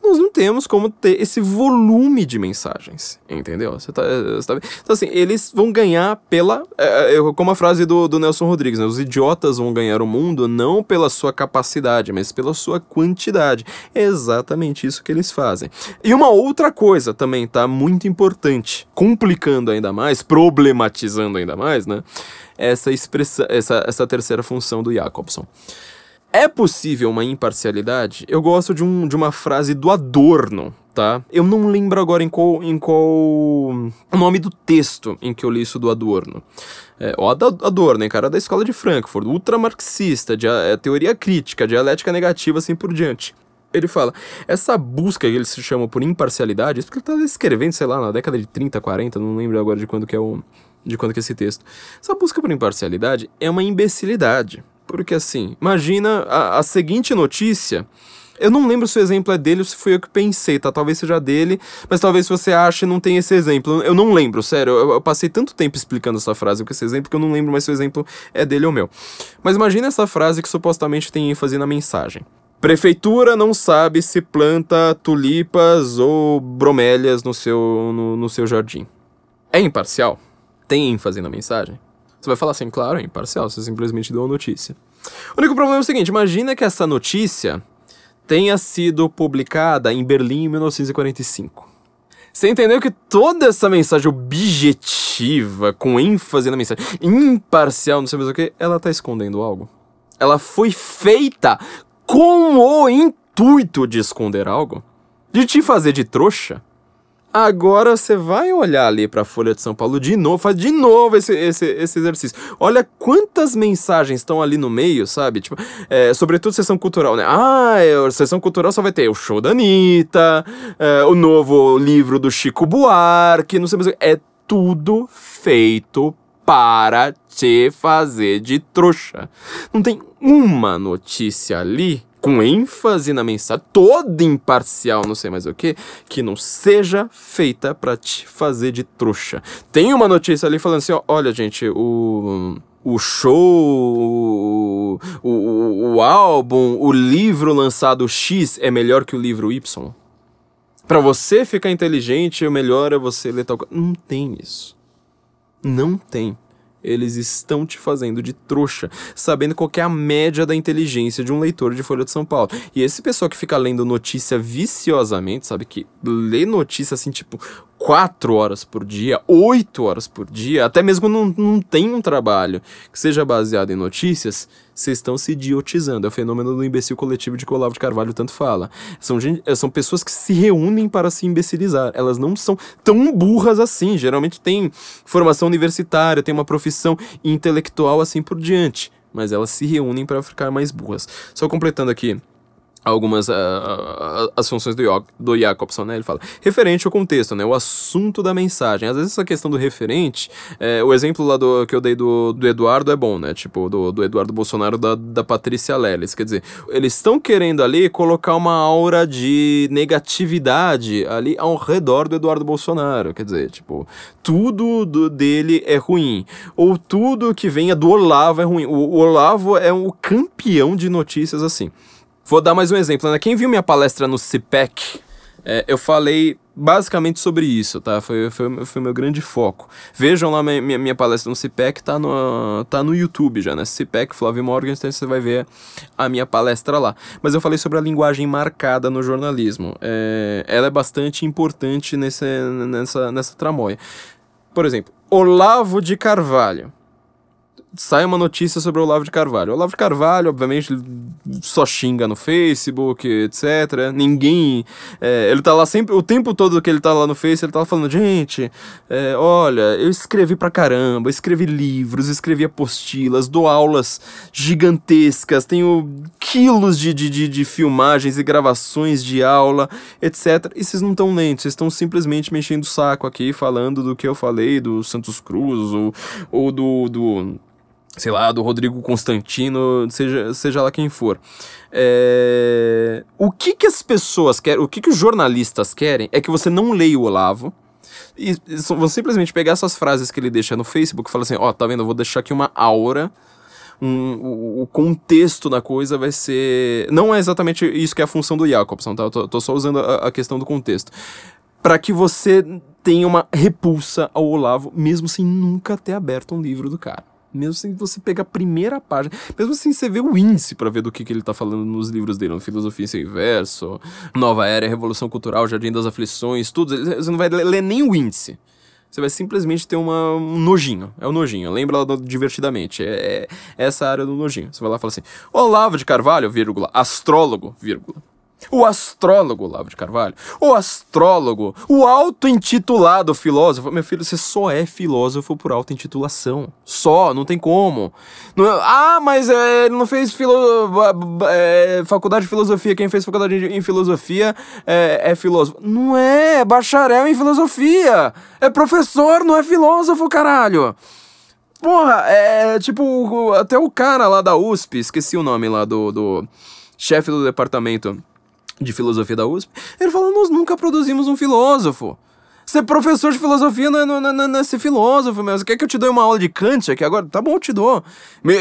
Nós não temos como ter esse volume de mensagens, entendeu? Você tá, você tá Então, assim, eles vão ganhar pela. É, é, como a frase do, do Nelson Rodrigues, né? Os idiotas vão ganhar o mundo não pela sua capacidade, mas pela sua quantidade. É exatamente isso que eles fazem. E uma outra coisa também, tá? Muito importante, complicando ainda mais, problematizando ainda mais, né? Essa, expressa, essa, essa terceira função do Jacobson. É possível uma imparcialidade? Eu gosto de, um, de uma frase do Adorno, tá? Eu não lembro agora em qual, em qual o nome do texto em que eu li isso do Adorno. É, ó, Adorno, hein, cara da escola de Frankfurt, ultramarxista, de, é, teoria crítica, dialética negativa, assim por diante. Ele fala, essa busca que ele se chama por imparcialidade, isso porque ele tá escrevendo, sei lá, na década de 30, 40, não lembro agora de quando que é o de quando que é esse texto. Essa busca por imparcialidade é uma imbecilidade. Porque assim, imagina a, a seguinte notícia. Eu não lembro se o exemplo é dele ou se foi eu que pensei, tá? Talvez seja dele, mas talvez você ache não tem esse exemplo. Eu não lembro, sério. Eu, eu, passei tanto tempo explicando essa frase com esse exemplo que eu não lembro mais se o exemplo é dele ou meu. Mas imagina essa frase que supostamente tem ênfase na mensagem. Prefeitura não sabe se planta tulipas ou bromélias no seu, no, no seu jardim. É imparcial? Tem ênfase na mensagem? Você vai falar assim, claro, é imparcial, você simplesmente deu uma notícia. O único problema é o seguinte: imagina que essa notícia tenha sido publicada em Berlim em 1945. Você entendeu que toda essa mensagem objetiva, com ênfase na mensagem, imparcial, não sei mais o que, ela tá escondendo algo? Ela foi feita com o intuito de esconder algo? De te fazer de trouxa? Agora você vai olhar ali para a Folha de São Paulo de novo, faz de novo esse, esse, esse exercício. Olha quantas mensagens estão ali no meio, sabe? Tipo, é, sobretudo sessão cultural, né? Ah, é, sessão cultural só vai ter o show da Anitta, é, o novo livro do Chico Buarque, não sei mais. É tudo feito para te fazer de trouxa. Não tem uma notícia ali com ênfase na mensagem, toda imparcial, não sei mais o que, que não seja feita para te fazer de trouxa. Tem uma notícia ali falando assim, ó, olha gente, o o show, o, o, o, álbum, o livro lançado X é melhor que o livro Y. Para você ficar inteligente, o melhor é você ler tal coisa. Não tem isso. Não tem. Eles estão te fazendo de trouxa, sabendo qual é a média da inteligência de um leitor de Folha de São Paulo. E esse pessoal que fica lendo notícia viciosamente, sabe? Que lê notícia assim, tipo, quatro horas por dia, oito horas por dia, até mesmo não, não tem um trabalho que seja baseado em notícias, vocês estão se idiotizando. É o fenômeno do imbecil coletivo de que o Olavo de Carvalho tanto fala. São, gente, eh, são pessoas que se reúnem para se imbecilizar. Elas não são tão burras assim. Geralmente tem formação universitária, tem uma profissão intelectual assim por diante. Mas elas se reúnem para ficar mais burras. Só completando aqui algumas uh, as funções do, do Jacobson, né? Ele fala referente ao contexto, né? O assunto da mensagem. Às vezes essa questão do referente, é, o exemplo lá do, que eu dei do, do Eduardo é bom, né? Tipo, do, do Eduardo Bolsonaro da, da Patrícia Leles. Quer dizer, eles estão querendo ali colocar uma aura de negatividade ali ao redor do Eduardo Bolsonaro. Quer dizer, tipo, tudo do, dele é ruim. Ou tudo que venha do Olavo é ruim. O, o Olavo é um campeão de notícias assim. Vou dar mais um exemplo, né? Quem viu minha palestra no CPEC, é, eu falei basicamente sobre isso, tá? Foi, foi, foi meu grande foco. Vejam lá minha, minha palestra no CPEC, tá no, tá no YouTube já, né? CPEC, Flávio Morgan, então você vai ver a minha palestra lá. Mas eu falei sobre a linguagem marcada no jornalismo. É, ela é bastante importante nesse, nessa, nessa tramóia. Por exemplo, Olavo de Carvalho sai uma notícia sobre o Olavo de Carvalho. O Olavo de Carvalho, obviamente, só xinga no Facebook, etc. Ninguém. É, ele tá lá sempre. O tempo todo que ele tá lá no Face, ele tá falando: gente, é, olha, eu escrevi pra caramba, escrevi livros, escrevi apostilas, dou aulas gigantescas, tenho quilos de, de, de, de filmagens e gravações de aula, etc. E vocês não estão lendo, vocês estão simplesmente mexendo o saco aqui, falando do que eu falei do Santos Cruz ou, ou do, do sei lá, do Rodrigo Constantino, seja, seja lá quem for. É... O que que as pessoas querem, o que que os jornalistas querem é que você não leia o Olavo e vão simplesmente pegar essas frases que ele deixa no Facebook e falar assim, ó, oh, tá vendo, eu vou deixar aqui uma aura um, o, o, contexto da coisa vai ser. Não é exatamente isso que é a função do Jacobson, tá? Eu tô, tô só usando a, a questão do contexto. para que você tenha uma repulsa ao Olavo, mesmo sem nunca ter aberto um livro do cara. Mesmo sem você pegar a primeira página, mesmo sem você ver o índice para ver do que, que ele tá falando nos livros dele, no Filosofia Seu Inverso, Nova Era, Revolução Cultural, Jardim das Aflições, tudo, você não vai ler nem o índice. Você vai simplesmente ter uma, um nojinho. É o nojinho. Lembra do divertidamente. É, é essa área do nojinho. Você vai lá e fala assim: Olavo de Carvalho, vírgula, astrólogo, vírgula. O astrólogo Olavo de Carvalho, o astrólogo, o auto-intitulado filósofo. Meu filho, você só é filósofo por auto-intitulação. Só, não tem como. Não, é, ah, mas é, ele não fez filo, é, faculdade de filosofia. Quem fez faculdade em filosofia é, é filósofo. Não é, é bacharel em filosofia. É professor, não é filósofo, caralho. Porra, é tipo, até o cara lá da USP, esqueci o nome lá do, do chefe do departamento de filosofia da USP, ele fala: Nós nunca produzimos um filósofo. Ser professor de filosofia não é, não, é, não, é, não é ser filósofo mesmo. Quer que eu te dê uma aula de Kant aqui agora? Tá bom, eu te dou. Me,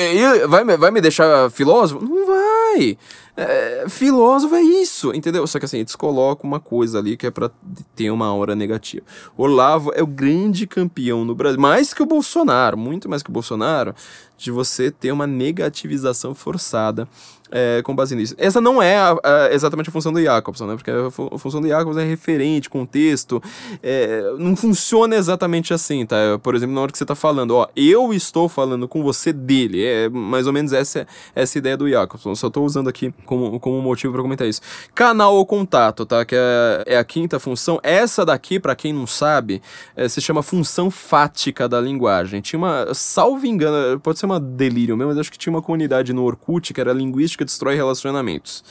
vai, vai me deixar filósofo? Não vai. É, filósofo é isso, entendeu? Só que assim, eles colocam uma coisa ali que é pra ter uma aura negativa. Olavo é o grande campeão no Brasil, mais que o Bolsonaro, muito mais que o Bolsonaro, de você ter uma negativização forçada é, com base nisso. Essa não é a, a, exatamente a função do Jacobson, né? Porque a, a função do Jacobson é referente, contexto. É, não funciona exatamente assim, tá? Por exemplo, na hora que você tá falando, ó, eu estou falando com você dele. É mais ou menos essa, essa ideia do Jacobson. Só tô usando aqui como, como motivo para comentar isso. Canal ou contato, tá? Que é, é a quinta função. Essa daqui, para quem não sabe, é, se chama função fática da linguagem. Tinha uma, salvo engano, pode ser uma delírio mesmo, mas acho que tinha uma comunidade no Orkut que era linguística que destrói relacionamentos.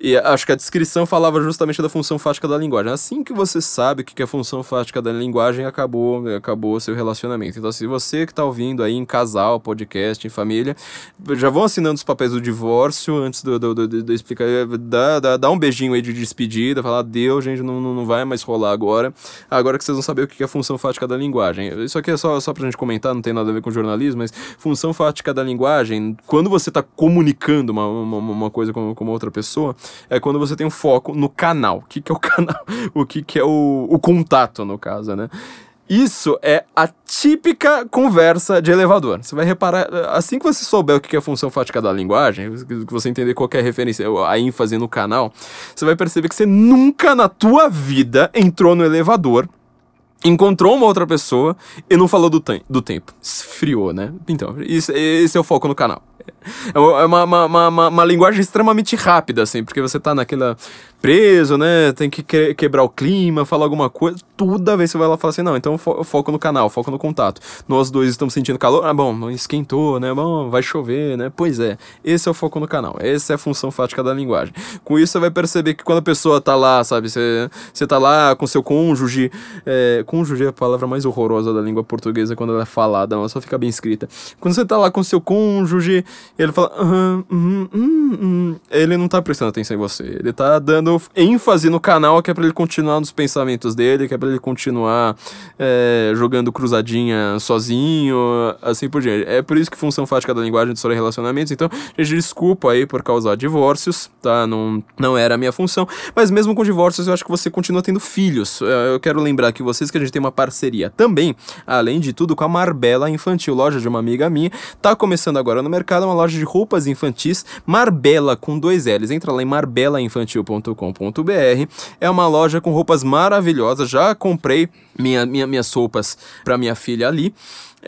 E acho que a descrição falava justamente da função fática da linguagem. Assim que você sabe o que é a função fática da linguagem, acabou acabou seu relacionamento. Então, se você que está ouvindo aí em casal, podcast, em família, já vão assinando os papéis do divórcio antes do, do, do, do explicar. Dá, dá, dá, um beijinho aí de despedida, falar, Deus, gente, não, não vai mais rolar agora. Agora que vocês vão saber o que é a função fática da linguagem. Isso aqui é só, só pra gente comentar, não tem nada a ver com jornalismo, mas função fática da linguagem, quando você está comunicando uma, uma, uma coisa com, com outra pessoa, é quando você tem um foco no canal. O que, que é o <laughs> canal? O que, que é o, o contato, no caso, né? Isso é a típica conversa de elevador. Você vai reparar, assim que você souber o que é a função fática da linguagem, que você entender qual é referência, a ênfase no canal, você vai perceber que você nunca na tua vida entrou no elevador, encontrou uma outra pessoa e não falou do, tem do tempo. Esfriou, né? Então, isso, esse é o foco no canal. É uma, uma, uma, uma, uma linguagem extremamente rápida, assim, porque você tá naquela preso, né? Tem que que quebrar o clima, falar alguma coisa. Toda vez você vai lá e fala assim: não, então fo foco no canal, foco no contato. Nós dois estamos sentindo calor. Ah, bom, esquentou, né? Bom, vai chover, né? Pois é, esse é o foco no canal. Essa é a função fática da linguagem. Com isso, você vai perceber que quando a pessoa tá lá, sabe? Você, tá lá com seu cônjuge. É, cônjuge é a palavra mais horrorosa da língua portuguesa quando ela é falada, ela só fica bem escrita. Quando você tá lá com seu cônjuge, ele fala. Uhum, uhum, uhum, ele não tá prestando atenção em você. Ele tá dando ênfase no canal que é pra ele continuar nos pensamentos dele, que é pra ele continuar é, jogando cruzadinha sozinho, assim por diante. É por isso que função fática da linguagem de história relacionamentos. Então, gente, desculpa aí por causar divórcios, tá? Não, não era a minha função. Mas mesmo com divórcios, eu acho que você continua tendo filhos. É, eu quero lembrar que vocês que a gente tem uma parceria também, além de tudo, com a Marbella Infantil, loja de uma amiga minha. Tá começando agora no mercado uma loja de roupas infantis, Marbella com dois L's. Entra lá em marbelainfantil.com. É uma loja com roupas maravilhosas. Já comprei minha, minha, minhas roupas para minha filha ali.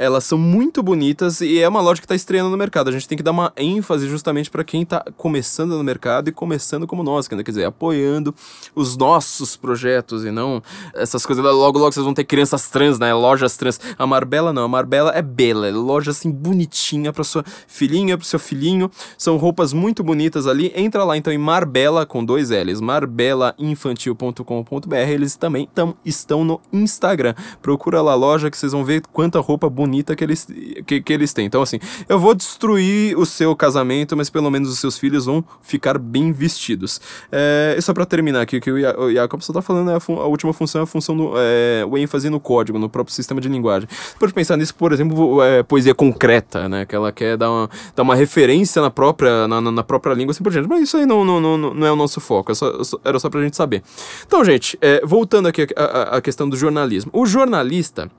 Elas são muito bonitas e é uma loja que está estreando no mercado. A gente tem que dar uma ênfase justamente para quem está começando no mercado e começando como nós, quer dizer, apoiando os nossos projetos e não essas coisas. Logo, logo vocês vão ter crianças trans, né? Lojas trans. A Marbella não, a Marbella é bela, é loja assim bonitinha para sua filhinha, para seu filhinho. São roupas muito bonitas ali. Entra lá então em Marbella com dois L's, marbelainfantil.com.br. Eles também tão, estão no Instagram. Procura lá a loja que vocês vão ver quanta roupa bonita bonita que eles, que, que eles têm. Então, assim, eu vou destruir o seu casamento, mas pelo menos os seus filhos vão ficar bem vestidos. É, e só para terminar aqui, o que o Jacob só tá falando é a, a, última função é a função do é, o ênfase no código, no próprio sistema de linguagem. Pode pensar nisso, por exemplo, é, poesia concreta, né? Que ela quer dar uma, dar uma referência na própria, na, na própria língua, assim por diante. Mas isso aí não, não, não, não é o nosso foco, é só, era só pra gente saber. Então, gente, é, voltando aqui à questão do jornalismo. O jornalista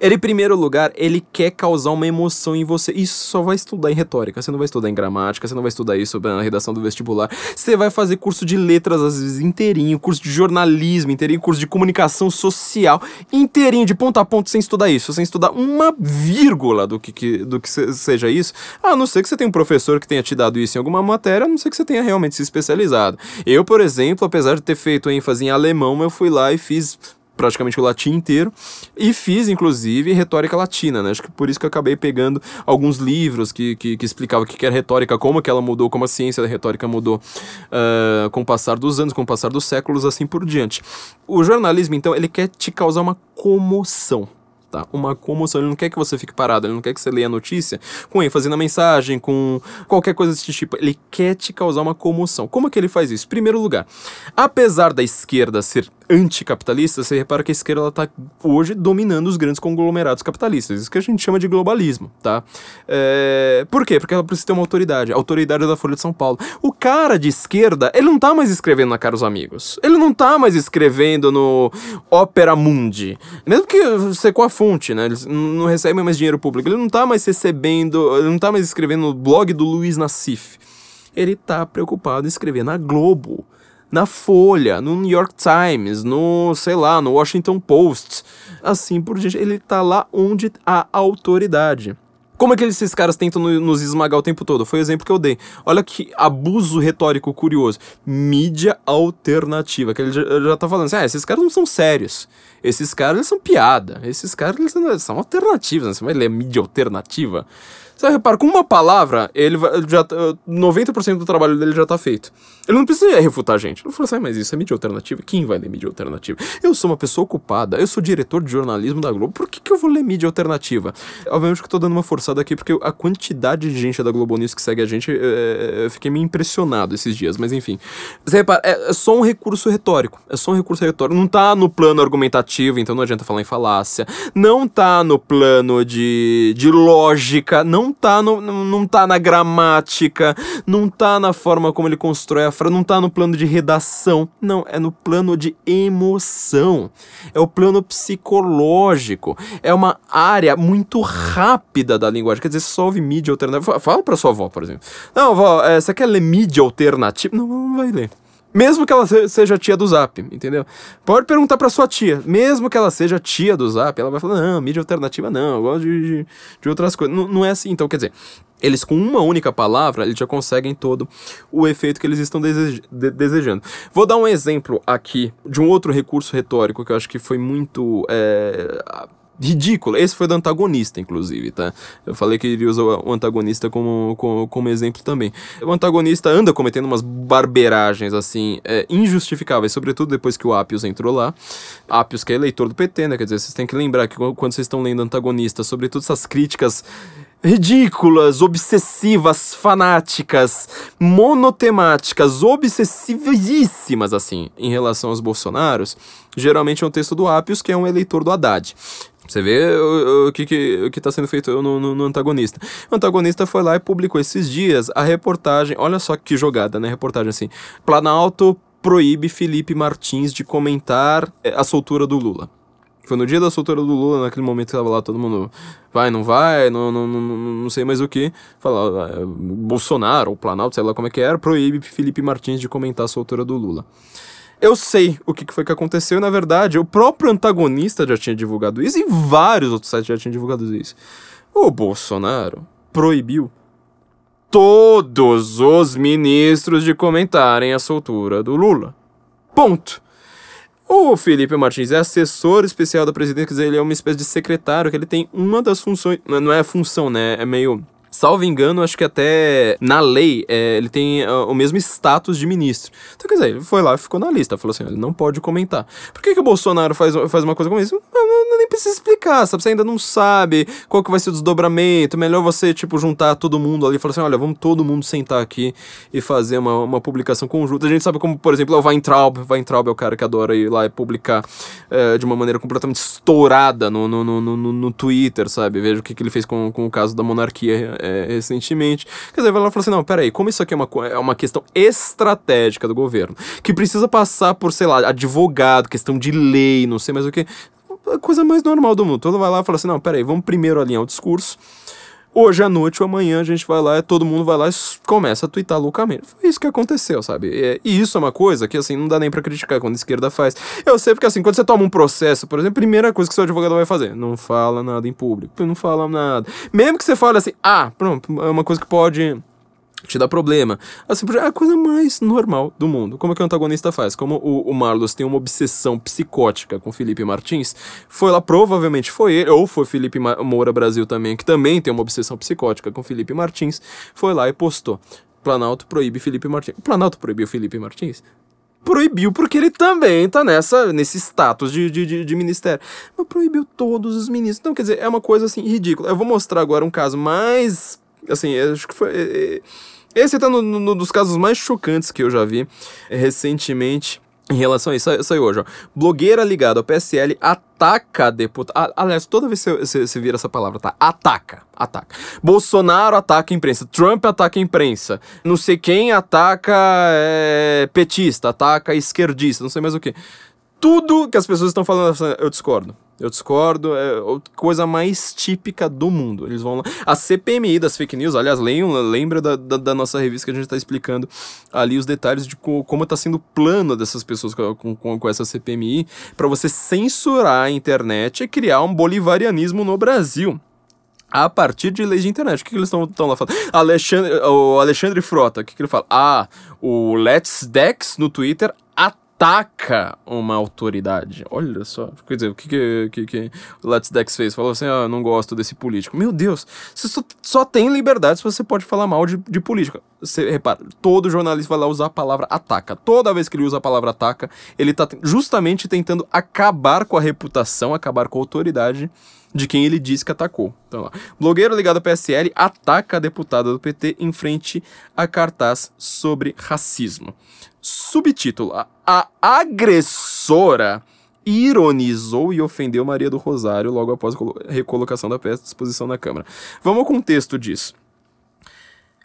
ele, em primeiro lugar, ele quer causar uma emoção em você. Isso só vai estudar em retórica. Você não vai estudar em gramática, você não vai estudar isso na redação do vestibular. Você vai fazer curso de letras, às vezes, inteirinho, curso de jornalismo inteirinho, curso de comunicação social inteirinho, de ponta a ponta, sem estudar isso, sem estudar uma vírgula do que, que do que seja isso. A não ser que você tenha um professor que tenha te dado isso em alguma matéria, a não ser que você tenha realmente se especializado. Eu, por exemplo, apesar de ter feito ênfase em alemão, eu fui lá e fiz praticamente o latim inteiro, e fiz, inclusive, retórica latina, né? Acho que por isso que eu acabei pegando alguns livros que, que, que explicavam o que era retórica, como que ela mudou, como a ciência da retórica mudou uh, com o passar dos anos, com o passar dos séculos, assim por diante. O jornalismo, então, ele quer te causar uma comoção tá? Uma comoção. Ele não quer que você fique parado, ele não quer que você leia a notícia com ênfase na mensagem, com qualquer coisa desse tipo. Ele quer te causar uma comoção. Como é que ele faz isso? Primeiro lugar, apesar da esquerda ser anticapitalista, você repara que a esquerda está hoje dominando os grandes conglomerados capitalistas. Isso que a gente chama de globalismo, tá? É... Por quê? Porque ela precisa ter uma autoridade. A autoridade é da Folha de São Paulo. O cara de esquerda, ele não tá mais escrevendo na Caros Amigos. Ele não tá mais escrevendo no Opera Mundi. Mesmo que você com a fonte, né? Eles não recebem mais dinheiro público. Ele não tá mais recebendo, ele não tá mais escrevendo no blog do Luiz Nassif. Ele tá preocupado em escrever na Globo na Folha, no New York Times, no, sei lá, no Washington Post, assim por diante. Ele tá lá onde há autoridade. Como é que esses caras tentam nos esmagar o tempo todo? Foi o exemplo que eu dei. Olha que abuso retórico curioso. Mídia alternativa. Que ele já, tá falando assim, ah, esses caras não são sérios. Esses caras eles são piada. Esses caras eles são, alternativos. Né? Você vai ler mídia alternativa? Você repara, com uma palavra, ele já 90% do trabalho dele já tá feito. Ele não precisa refutar a gente. Ele falou assim, ah, mas isso é mídia alternativa? Quem vai ler mídia alternativa? Eu sou uma pessoa ocupada, eu sou diretor de jornalismo da Globo, por que, que eu vou ler mídia alternativa? Obviamente que eu tô dando uma forçada aqui, porque a quantidade de gente da Globo News que segue a gente, é, eu fiquei meio impressionado esses dias, mas enfim. Você repara, é, é só um recurso retórico, é só um recurso retórico, não tá no plano argumentativo, então não adianta falar em falácia, não tá no plano de, de lógica, não tá, no, não tá na gramática, não tá na forma como ele constrói a frase, não tá no plano de redação. Não, é no plano de emoção. É o plano psicológico. É uma área muito rápida da linguagem. Quer dizer, você só ouve mídia alternativa. Fala pra sua avó, por exemplo. Não, vó, é, você quer ler mídia alternativa? Não, não vai ler. Mesmo que ela seja tia do Zap, entendeu? Pode perguntar pra sua tia. Mesmo que ela seja tia do Zap, ela vai falar: não, mídia alternativa não, eu gosto de, de, de outras coisas. Não, não é assim. Então, quer dizer, eles com uma única palavra, eles já conseguem todo o efeito que eles estão desej de desejando. Vou dar um exemplo aqui de um outro recurso retórico que eu acho que foi muito. É ridícula. Esse foi do antagonista, inclusive, tá? Eu falei que ele usa o antagonista como, como, como exemplo também. O antagonista anda cometendo umas barberagens, assim, é, injustificáveis, sobretudo depois que o Apios entrou lá. Apios que é eleitor do PT, né? Quer dizer, vocês têm que lembrar que quando vocês estão lendo antagonista, sobretudo essas críticas ridículas, obsessivas, fanáticas, monotemáticas, obsessivíssimas, assim, em relação aos bolsonaros, geralmente é um texto do Apios, que é um eleitor do Haddad. Você vê o, o, que, que, o que está sendo feito no, no, no, antagonista. O antagonista foi lá e publicou esses dias a reportagem. Olha só que jogada, né? Reportagem assim. Planalto proíbe Felipe Martins de comentar é, a soltura do Lula. Foi no dia da soltura do Lula, naquele momento que tava lá todo mundo vai, não vai, não, não, não, não sei mais o que. Fala, é, Bolsonaro, ou Planalto, sei lá como é que era, proíbe Felipe Martins de comentar a soltura do Lula. Eu sei o que foi que aconteceu, na verdade, o próprio antagonista já tinha divulgado isso e vários outros sites já tinham divulgado isso. O Bolsonaro proibiu todos os ministros de comentarem a soltura do Lula. Ponto. O Felipe Martins é assessor especial da presidência, quer dizer, ele é uma espécie de secretário, que ele tem uma das funções, não é função, né, é meio Salvo engano, acho que até na lei é, ele tem uh, o mesmo status de ministro. Então, quer dizer, ele foi lá e ficou na lista. Falou assim: ele não pode comentar. Por que, que o Bolsonaro faz, faz uma coisa como isso? Não, não, nem precisa explicar, sabe? Você ainda não sabe qual que vai ser o desdobramento. Melhor você, tipo, juntar todo mundo ali e falar assim: olha, vamos todo mundo sentar aqui e fazer uma, uma publicação conjunta. A gente sabe como, por exemplo, é o Weintraub. Weintraub é o cara que adora ir lá e publicar é, de uma maneira completamente estourada no, no, no, no, no Twitter, sabe? Veja o que, que ele fez com, com o caso da monarquia é, recentemente. Quer dizer, ela falou assim: não, peraí, como isso aqui é uma, é uma questão estratégica do governo, que precisa passar por, sei lá, advogado, questão de lei, não sei mais o que. A coisa mais normal do mundo. Todo vai lá e fala assim: não, peraí, vamos primeiro alinhar o discurso. Hoje à noite ou amanhã a gente vai lá, todo mundo vai lá e começa a twittar loucamente. Foi isso que aconteceu, sabe? E, e isso é uma coisa que, assim, não dá nem para criticar quando a esquerda faz. Eu sei porque, assim, quando você toma um processo, por exemplo, a primeira coisa que seu advogado vai fazer, não fala nada em público, não fala nada. Mesmo que você fale assim, ah, pronto, é uma coisa que pode te dá problema. Assim, é a coisa mais normal do mundo. Como é que o antagonista faz? Como o, o Marlos tem uma obsessão psicótica com Felipe Martins, foi lá, provavelmente foi ele, ou foi Felipe Moura Brasil também, que também tem uma obsessão psicótica com Felipe Martins, foi lá e postou. Planalto proíbe Felipe Martins. O Planalto proibiu Felipe Martins? proibiu porque ele também tá nessa, nesse status de, de, de, ministério. Mas proibiu todos os ministros. Então, quer dizer, é uma coisa assim ridícula. Eu vou mostrar agora um caso mais. Assim, acho que foi. Esse tá no, no, dos casos mais chocantes que eu já vi recentemente. Em relação a isso, saiu hoje, ó. Blogueira ligada ao PSL ataca deputado. Aliás, toda vez que você, você vira essa palavra, tá? Ataca. Ataca. Bolsonaro ataca a imprensa. Trump ataca a imprensa. Não sei quem ataca é, petista, ataca esquerdista, não sei mais o que. Tudo que as pessoas estão falando, eu discordo. Eu discordo, é coisa mais típica do mundo. Eles vão lá. A CPMI das fake news, aliás, leiam, lembra da, da, da nossa revista que a gente está explicando ali os detalhes de co, como está sendo o plano dessas pessoas com, com, com essa CPMI para você censurar a internet e criar um bolivarianismo no Brasil a partir de leis de internet. O que, que eles estão lá falando? Alexandre, o Alexandre Frota, o que, que ele fala? Ah, o Let's Dex no Twitter ataca uma autoridade. Olha só. Quer dizer, o que que, que, que o Let's Dex fez? Falou assim: ah, não gosto desse político. Meu Deus, você só, só tem liberdade se você pode falar mal de, de política. Você repara, todo jornalista vai lá usar a palavra ataca. Toda vez que ele usa a palavra ataca, ele tá justamente tentando acabar com a reputação, acabar com a autoridade de quem ele disse que atacou. Então lá. Blogueiro ligado ao PSL ataca a deputada do PT em frente a cartaz sobre racismo. Subtítulo: A agressora ironizou e ofendeu Maria do Rosário logo após a recolocação da peça de exposição na Câmara. Vamos ao contexto disso.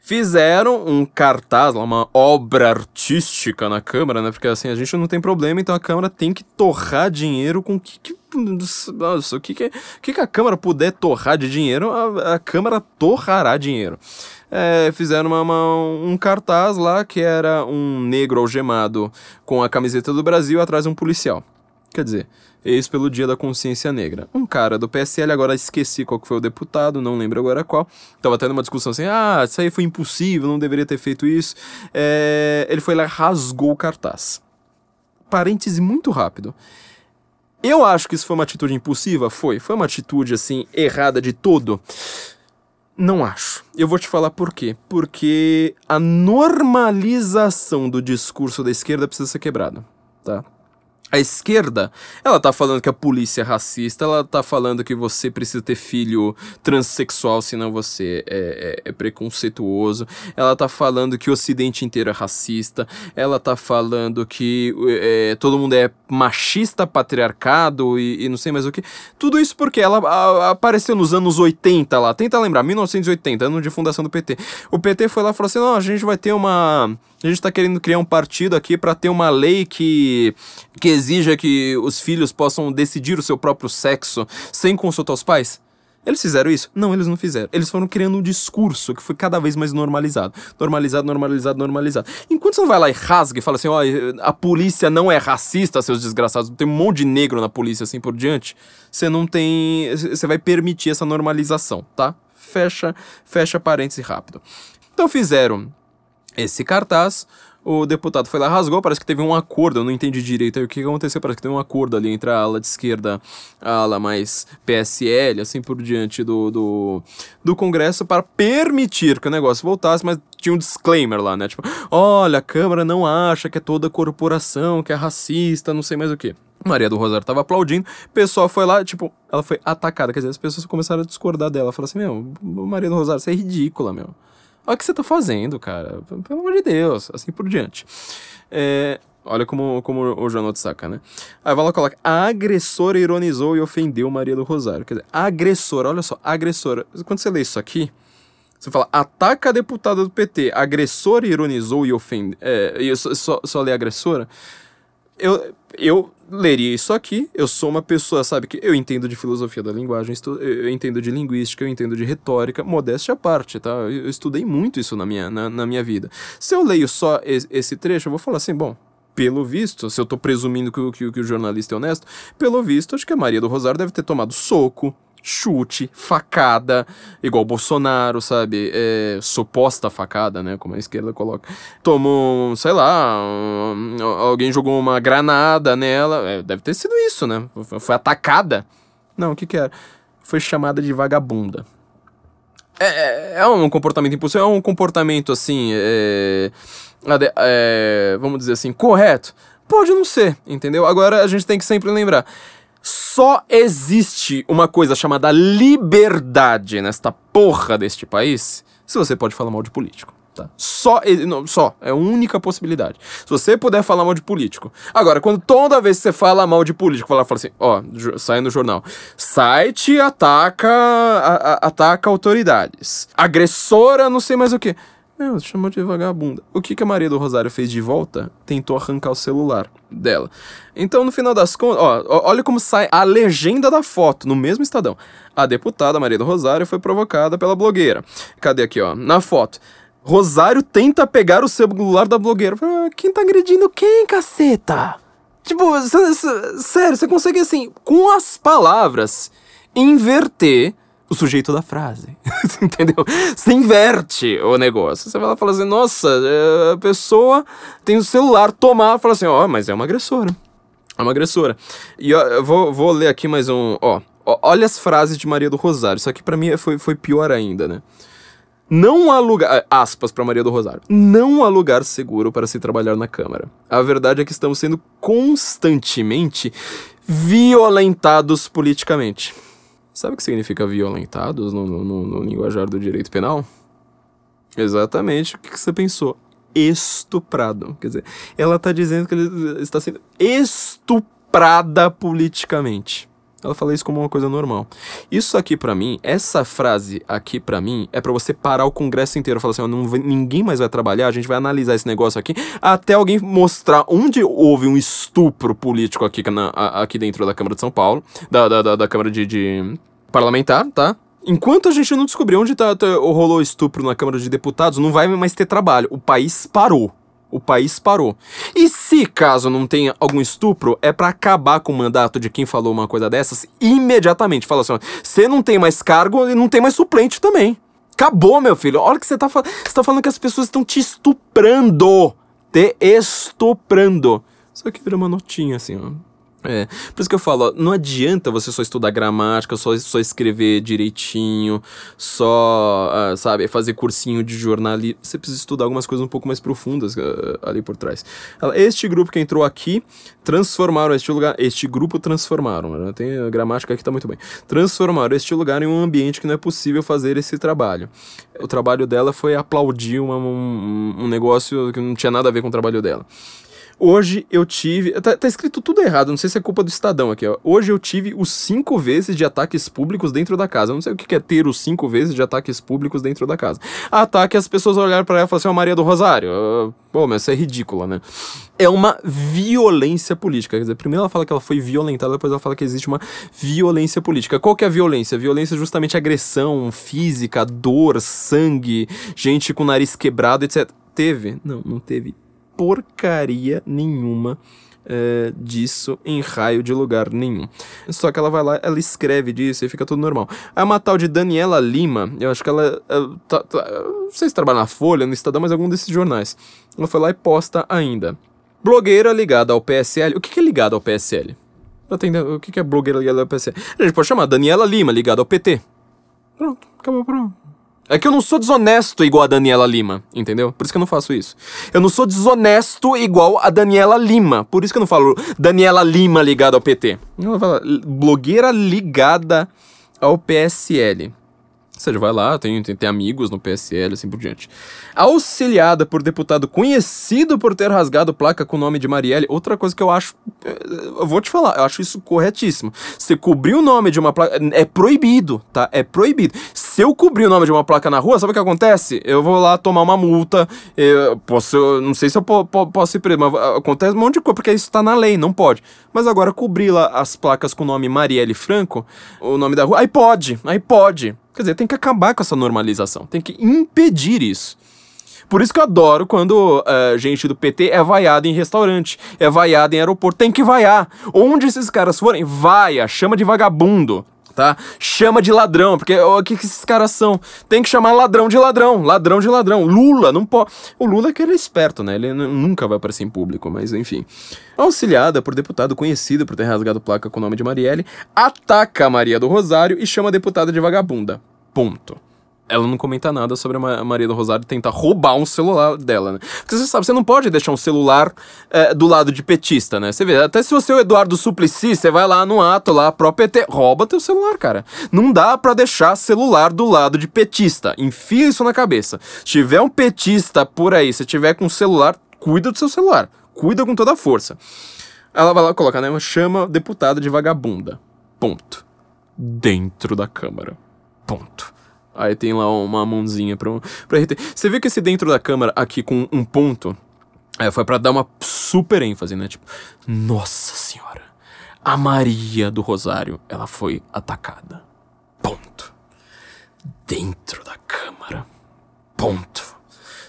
Fizeram um cartaz, uma obra artística na Câmara, né? Porque assim, a gente não tem problema, então a Câmara tem que torrar dinheiro com o que, que nossa, o que, que, que a Câmara puder torrar de dinheiro, a, a Câmara torrará dinheiro. É, fizeram uma, uma, um cartaz lá que era um negro algemado com a camiseta do Brasil atrás de um policial. Quer dizer, ex pelo Dia da Consciência Negra. Um cara do PSL, agora esqueci qual que foi o deputado, não lembro agora qual. Tava tendo uma discussão assim, ah, isso aí foi impossível, não deveria ter feito isso. É, ele foi lá rasgou o cartaz. Parêntese muito rápido. Eu acho que isso foi uma atitude impulsiva? Foi. Foi uma atitude, assim, errada de todo? Não acho. Eu vou te falar por quê. Porque a normalização do discurso da esquerda precisa ser quebrada, tá? A esquerda, ela tá falando que a polícia é racista, ela tá falando que você precisa ter filho transexual, senão você é, é, é, preconceituoso, ela tá falando que o ocidente inteiro é racista, ela tá falando que é, todo mundo é machista, patriarcado e, e, não sei mais o que. Tudo isso porque ela a, apareceu nos anos 80 lá, tenta lembrar, 1980, ano de fundação do PT. O PT foi lá e falou assim: não, a gente vai ter uma a gente está querendo criar um partido aqui para ter uma lei que, que exija que os filhos possam decidir o seu próprio sexo sem consultar os pais. Eles fizeram isso? Não, eles não fizeram. Eles foram criando um discurso que foi cada vez mais normalizado. Normalizado, normalizado, normalizado. Enquanto você não vai lá e rasga e fala assim, ó, oh, a polícia não é racista, seus desgraçados, tem um monte de negro na polícia assim por diante, você não tem. Você vai permitir essa normalização, tá? Fecha, fecha parêntese rápido. Então fizeram esse cartaz. O deputado foi lá, rasgou, parece que teve um acordo, eu não entendi direito aí o que aconteceu, parece que teve um acordo ali entre a ala de esquerda, a ala mais PSL, assim por diante do, do, do Congresso, para permitir que o negócio voltasse, mas tinha um disclaimer lá, né? Tipo, olha, a Câmara não acha que é toda corporação, que é racista, não sei mais o que. Maria do Rosário tava aplaudindo, o pessoal foi lá, tipo, ela foi atacada, quer dizer, as pessoas começaram a discordar dela, falaram assim, meu, Maria do Rosário, você é ridícula, meu. Olha o que você tá fazendo, cara. Pelo amor de Deus. Assim por diante. É, olha como, como o jornal saca, né? Aí vai lá coloca: a agressora ironizou e ofendeu Maria do Rosário. Quer dizer, agressora, olha só, agressora. Quando você lê isso aqui, você fala, ataca a deputada do PT, agressora ironizou e ofendeu. É, eu só, só, só lê agressora. Eu, eu leria isso aqui. Eu sou uma pessoa, sabe, que eu entendo de filosofia da linguagem, eu entendo de linguística, eu entendo de retórica, modéstia à parte, tá? Eu estudei muito isso na minha, na, na minha vida. Se eu leio só esse trecho, eu vou falar assim, bom, pelo visto, se eu tô presumindo que, que, que o jornalista é honesto, pelo visto, acho que a Maria do Rosário deve ter tomado soco, chute, facada, igual Bolsonaro, sabe? É, suposta facada, né? Como a esquerda coloca. Tomou, sei lá, um, alguém jogou uma granada nela. É, deve ter sido isso, né? Foi atacada. Não, o que que era? Foi chamada de vagabunda. É, é, é um comportamento impulsivo, é um comportamento assim, é, é, vamos dizer assim, correto? Pode não ser, entendeu? Agora a gente tem que sempre lembrar só existe uma coisa chamada liberdade nesta porra deste país se você pode falar mal de político. Tá? Só, não, só, é a única possibilidade. Se você puder falar mal de político. Agora, quando toda vez que você fala mal de político, fala, fala assim, ó, sai no jornal. Site ataca, a, a, ataca autoridades. Agressora, não sei mais o que. Meu, chamou de vagabunda. O que, que a Maria do Rosário fez de volta? Tentou arrancar o celular dela. Então, no final das contas, ó, olha como sai a legenda da foto, no mesmo estadão. A deputada Maria do Rosário foi provocada pela blogueira. Cadê aqui, ó? Na foto. Rosário tenta pegar o celular da blogueira. Ah, quem tá agredindo quem, caceta? Tipo, sério, você consegue assim, com as palavras, inverter o sujeito da frase. <laughs> Entendeu? Você inverte o negócio. Você vai lá e fala assim: nossa, é, a pessoa tem o celular, tomar, fala assim: ó, oh, mas é uma agressora. É uma agressora. E ó, eu vou, vou ler aqui mais um. Ó, olha as frases de Maria do Rosário. Isso aqui para mim foi, foi pior ainda, né? Não há lugar. Aspas para Maria do Rosário. Não há lugar seguro para se trabalhar na Câmara. A verdade é que estamos sendo constantemente violentados politicamente. Sabe o que significa violentados no, no, no, linguajar do direito penal? Exatamente o que você pensou. Estuprado. Quer dizer, ela está dizendo que ele está sendo estuprada politicamente. Ela fala isso como uma coisa normal. Isso aqui para mim, essa frase aqui para mim, é para você parar o congresso inteiro. Falar assim, não, ninguém mais vai trabalhar, a gente vai analisar esse negócio aqui, até alguém mostrar onde houve um estupro político aqui, na, aqui dentro da Câmara de São Paulo, da, da, da, da Câmara de, de parlamentar, tá? Enquanto a gente não descobrir onde tá, tá, rolou estupro na Câmara de Deputados, não vai mais ter trabalho. O país parou. O país parou. E se caso não tenha algum estupro, é para acabar com o mandato de quem falou uma coisa dessas imediatamente. Fala assim: você não tem mais cargo e não tem mais suplente também. Acabou, meu filho. Olha que você tá falando. Você tá falando que as pessoas estão te estuprando. Te estuprando. Isso aqui vira uma notinha assim, ó. É, por isso que eu falo, ó, não adianta você só estudar gramática, só, só escrever direitinho, só, uh, sabe, fazer cursinho de jornalismo. Você precisa estudar algumas coisas um pouco mais profundas uh, ali por trás. Este grupo que entrou aqui, transformaram este lugar, este grupo transformaram, né? tem a gramática aqui tá muito bem, transformaram este lugar em um ambiente que não é possível fazer esse trabalho. O trabalho dela foi aplaudir uma, um, um negócio que não tinha nada a ver com o trabalho dela. Hoje eu tive. Tá, tá, escrito tudo errado, não sei se é culpa do Estadão aqui, ó. Hoje eu tive os cinco vezes de ataques públicos dentro da casa. Eu não sei o que é ter os cinco vezes de ataques públicos dentro da casa. Ataque as pessoas olharem para ela e falar assim, ó, Maria do Rosário. Uh, pô, mas isso é ridícula, né? É uma violência política. Quer dizer, primeiro ela fala que ela foi violentada, depois ela fala que existe uma violência política. Qual que é a violência? Violência é justamente agressão física, dor, sangue, gente com nariz quebrado, etc. Teve? Não, não teve porcaria nenhuma é, disso em raio de lugar nenhum. Só que ela vai lá, ela escreve disso e fica tudo normal. A uma tal de Daniela Lima, eu acho que ela. É, tá, tá, não sei se trabalha na Folha, no Estadão, mas algum desses jornais. Ela foi lá e posta ainda. Blogueira ligada ao PSL. O que, que é ligado ao PSL? O que, que é blogueira ligada ao PSL. A gente pode chamar Daniela Lima ligada ao PT. Pronto, acabou, pronto. É que eu não sou desonesto igual a Daniela Lima, entendeu? Por isso que eu não faço isso. Eu não sou desonesto igual a Daniela Lima. Por isso que eu não falo Daniela Lima ligada ao PT. Eu falo blogueira ligada ao PSL. Ou seja, vai lá, tem, tem, tem, amigos no PSL, assim por diante. Auxiliada por deputado conhecido por ter rasgado placa com o nome de Marielle. Outra coisa que eu acho. Eh, eu vou te falar, eu acho isso corretíssimo. Você cobrir o nome de uma placa. É proibido, tá? É proibido. Se eu cobrir o nome de uma placa na rua, sabe o que acontece? Eu vou lá tomar uma multa. Eu posso. Não sei se eu po, po, posso ir preso, mas acontece um monte de coisa, porque isso tá na lei, não pode. Mas agora cobrir lá as placas com o nome Marielle Franco, o nome da rua, aí pode, aí pode. Quer dizer, tem que acabar com essa normalização, tem que impedir isso. Por isso que eu adoro quando uh, gente do PT é vaiada em restaurante, é vaiada em aeroporto. Tem que vaiar. Onde esses caras forem, vaia, chama de vagabundo tá? Chama de ladrão, porque o que, que esses caras são? Tem que chamar ladrão de ladrão, ladrão de ladrão. Lula, não pode. O Lula é que ele é esperto, né? Ele nunca vai aparecer em público, mas enfim. Auxiliada por deputado conhecido por ter rasgado placa com o nome de Marielle, ataca a Maria do Rosário e chama a deputada de vagabunda. Ponto ela não comenta nada sobre a Maria do Rosário tentar roubar um celular dela, né? Porque você sabe, você não pode deixar um celular é, do lado de petista, né? Você vê, até se você é o Eduardo Suplicy, você vai lá no ato lá, pro PT, rouba teu celular, cara. Não dá para deixar celular do lado de petista. Enfia isso na cabeça. Se tiver um petista por aí, se tiver com celular, cuida do seu celular. Cuida com toda a força. Ela vai lá colocar, né? Chama deputada de vagabunda. Ponto. Dentro da Câmara. Ponto. Aí tem lá uma mãozinha pra, pra RT. Você viu que esse dentro da câmera aqui com um ponto é, foi para dar uma super ênfase, né? Tipo, nossa senhora, a Maria do Rosário, ela foi atacada. Ponto. Dentro da câmara. Ponto.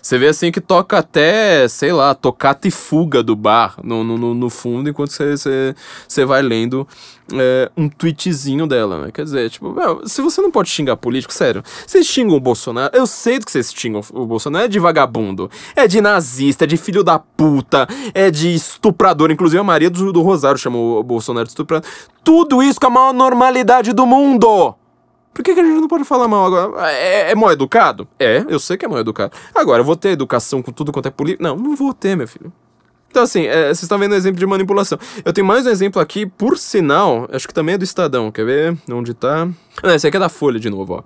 Você vê assim que toca até, sei lá, tocata e fuga do bar no, no, no fundo, enquanto você, você, vai lendo é, um tweetzinho dela, né? Quer dizer, tipo, meu, se você não pode xingar político, sério, vocês xingam o Bolsonaro, eu sei do que vocês xingam o Bolsonaro, é de vagabundo, é de nazista, é de filho da puta, é de estuprador, inclusive a Maria do, do Rosário chamou o Bolsonaro de estuprador. Tudo isso com a maior normalidade do mundo! Por que, que a gente não pode falar mal agora? É, é mal educado? É, eu sei que é mal educado. Agora, eu vou ter educação com tudo quanto é político? Não, não vou ter, meu filho. Então, assim, é, vocês estão vendo um exemplo de manipulação. Eu tenho mais um exemplo aqui, por sinal, acho que também é do Estadão. Quer ver? Onde tá? Não, esse aqui é da Folha de novo, ó.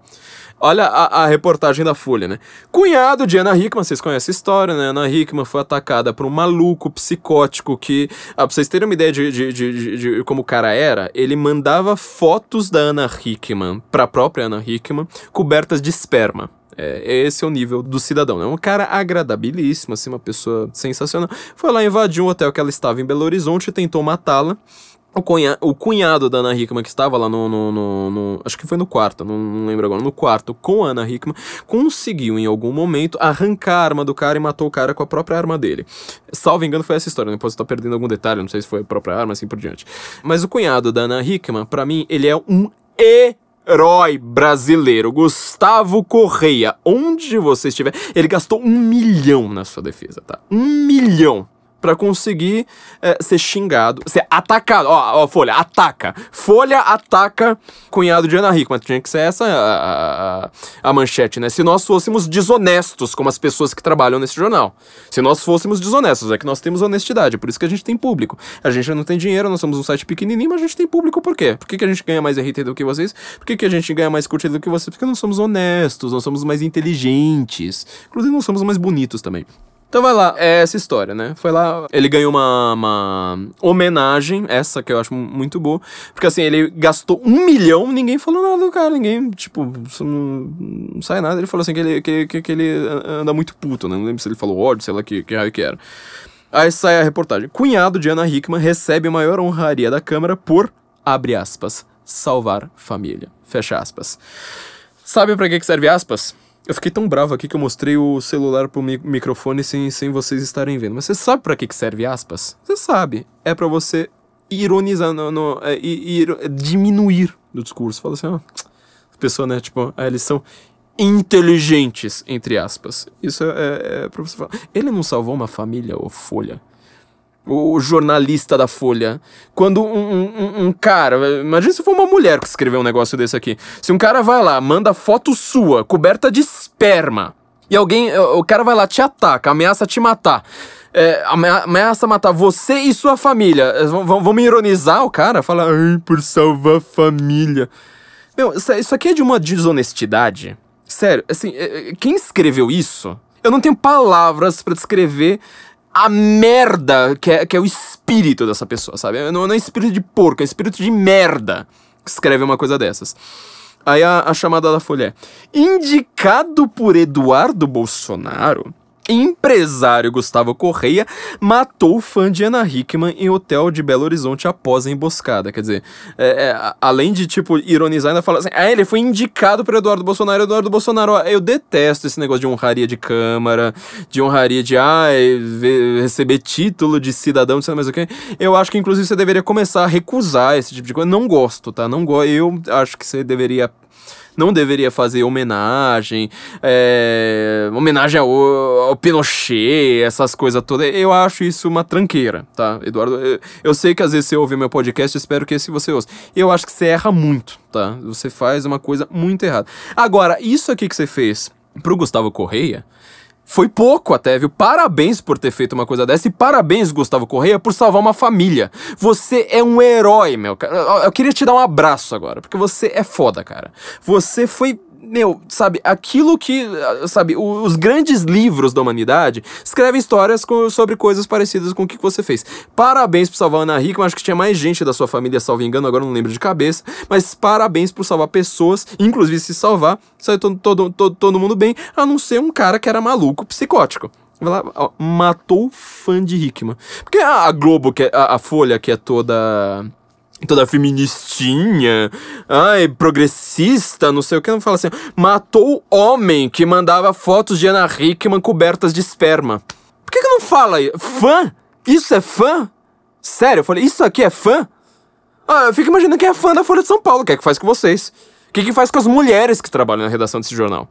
Olha a, a, reportagem da Folha, né? Cunhado de Ana Hickman, vocês conhecem a história, né? Ana Hickman foi atacada por um maluco psicótico que, ah, pra vocês terem uma ideia de, de, de, de, como o cara era, ele mandava fotos da Ana Hickman pra própria Ana Hickman cobertas de esperma. É, esse é o nível do cidadão, né? Um cara agradabilíssimo, assim, uma pessoa sensacional. Foi lá, invadiu um hotel que ela estava em Belo Horizonte e tentou matá-la. O, cunha, o cunhado da Ana Hickman, que estava lá no, no, no, no Acho que foi no quarto, não, não, lembro agora. No quarto com a Ana Hickman, conseguiu em algum momento arrancar a arma do cara e matou o cara com a própria arma dele. Salvo engano, foi essa história. Né? Depois eu tô perdendo algum detalhe, não sei se foi a própria arma, assim por diante. Mas o cunhado da Ana Hickman, para mim, ele é um herói brasileiro, Gustavo Correia, onde você estiver, ele gastou um milhão na sua defesa, tá? Um milhão para conseguir é, ser xingado, ser atacado. Ó, ó, Folha, ataca. Folha ataca cunhado de Ana Hickman. Tinha que ser essa a, a, a, manchete, né? Se nós fôssemos desonestos como as pessoas que trabalham nesse jornal. Se nós fôssemos desonestos, é que nós temos honestidade. Por isso que a gente tem público. A gente não tem dinheiro, nós somos um site pequenininho, mas a gente tem público por quê? Por que, que a gente ganha mais RT do que vocês? Por que, que a gente ganha mais curtida do que vocês? Porque nós somos honestos, nós somos mais inteligentes. Inclusive, nós somos mais bonitos também. Então vai lá, é essa história, né? Foi lá, ele ganhou uma, uma homenagem, essa que eu acho muito boa, porque assim, ele gastou um milhão, ninguém falou nada do cara, ninguém, tipo, não, não sai nada. Ele falou assim que ele, que, que, que, ele anda muito puto, né? Não lembro se ele falou ódio, sei lá que, que raio que era. Aí sai a reportagem. Cunhado de Ana Hickman recebe a maior honraria da Câmara por, abre aspas, salvar família. Fecha aspas. Sabe para que serve aspas? Eu fiquei tão bravo aqui que eu mostrei o celular pro mi microfone sem, sem vocês estarem vendo. Mas você sabe para que, que serve aspas? Você sabe. É para você ironizar, no, no é, ir, diminuir do discurso. Fala assim, ó. As pessoas, né, tipo, ah, eles são inteligentes, entre aspas. Isso é, é, é pra você falar. Ele não salvou uma família, ou Folha? O jornalista da Folha. Quando um, um, um, cara, imagina se for uma mulher que escreveu um negócio desse aqui. Se um cara vai lá, manda foto sua, coberta de esperma, e alguém, o cara vai lá, te ataca, ameaça te matar. É, ameaça matar você e sua família. Vão, me ironizar o cara? Fala, ai, por salvar a família. Meu, isso aqui é de uma desonestidade. Sério, assim, é, é, quem escreveu isso? Eu não tenho palavras para descrever a merda que é, que é o espírito dessa pessoa, sabe? Não, não é espírito de porco, é espírito de merda que escreve uma coisa dessas. Aí a, a chamada da Folha é: indicado por Eduardo Bolsonaro Empresário Gustavo Correia matou fã de Ana Hickman em hotel de Belo Horizonte após a emboscada. Quer dizer, é, é, além de, tipo, ironizar, ainda fala assim: ah, ele foi indicado por Eduardo Bolsonaro. Eduardo Bolsonaro, eu detesto esse negócio de honraria de Câmara, de honraria de, ah, receber título de cidadão, não sei mais o que. Eu acho que, inclusive, você deveria começar a recusar esse tipo de coisa. Não gosto, tá? Não gosto. Eu acho que você deveria não deveria fazer homenagem, é, homenagem ao, ao, Pinochet, essas coisas todas. Eu acho isso uma tranqueira, tá, Eduardo? Eu, eu sei que às vezes você ouve meu podcast, espero que esse você ouça. Eu acho que você erra muito, tá? Você faz uma coisa muito errada. Agora, isso aqui que você fez pro Gustavo Correia foi pouco até, viu? Parabéns por ter feito uma coisa dessa e parabéns, Gustavo Correia, por salvar uma família. Você é um herói, meu cara. Eu queria te dar um abraço agora, porque você é foda, cara. Você foi meu, sabe, aquilo que, sabe, os grandes livros da humanidade escrevem histórias com, sobre coisas parecidas com o que você fez. Parabéns por salvar a Ana Hickman, acho que tinha mais gente da sua família, salvo engano, agora não lembro de cabeça, mas parabéns por salvar pessoas, inclusive se salvar, saiu todo, todo, todo, todo mundo bem, a não ser um cara que era maluco, psicótico. Lá, ó, matou fã de Hickman. Porque a Globo, que é, a, a Folha, que é toda toda feministinha, ai, progressista, não sei o que, não fala assim, matou homem que mandava fotos de Ana Hickman cobertas de esperma. Por que, que não fala? Fã? Isso é fã? Sério, eu falei, isso aqui é fã? Ah, eu fico imaginando quem é fã da Folha de São Paulo, o que é que faz com vocês? O que, que faz com as mulheres que trabalham na redação desse jornal?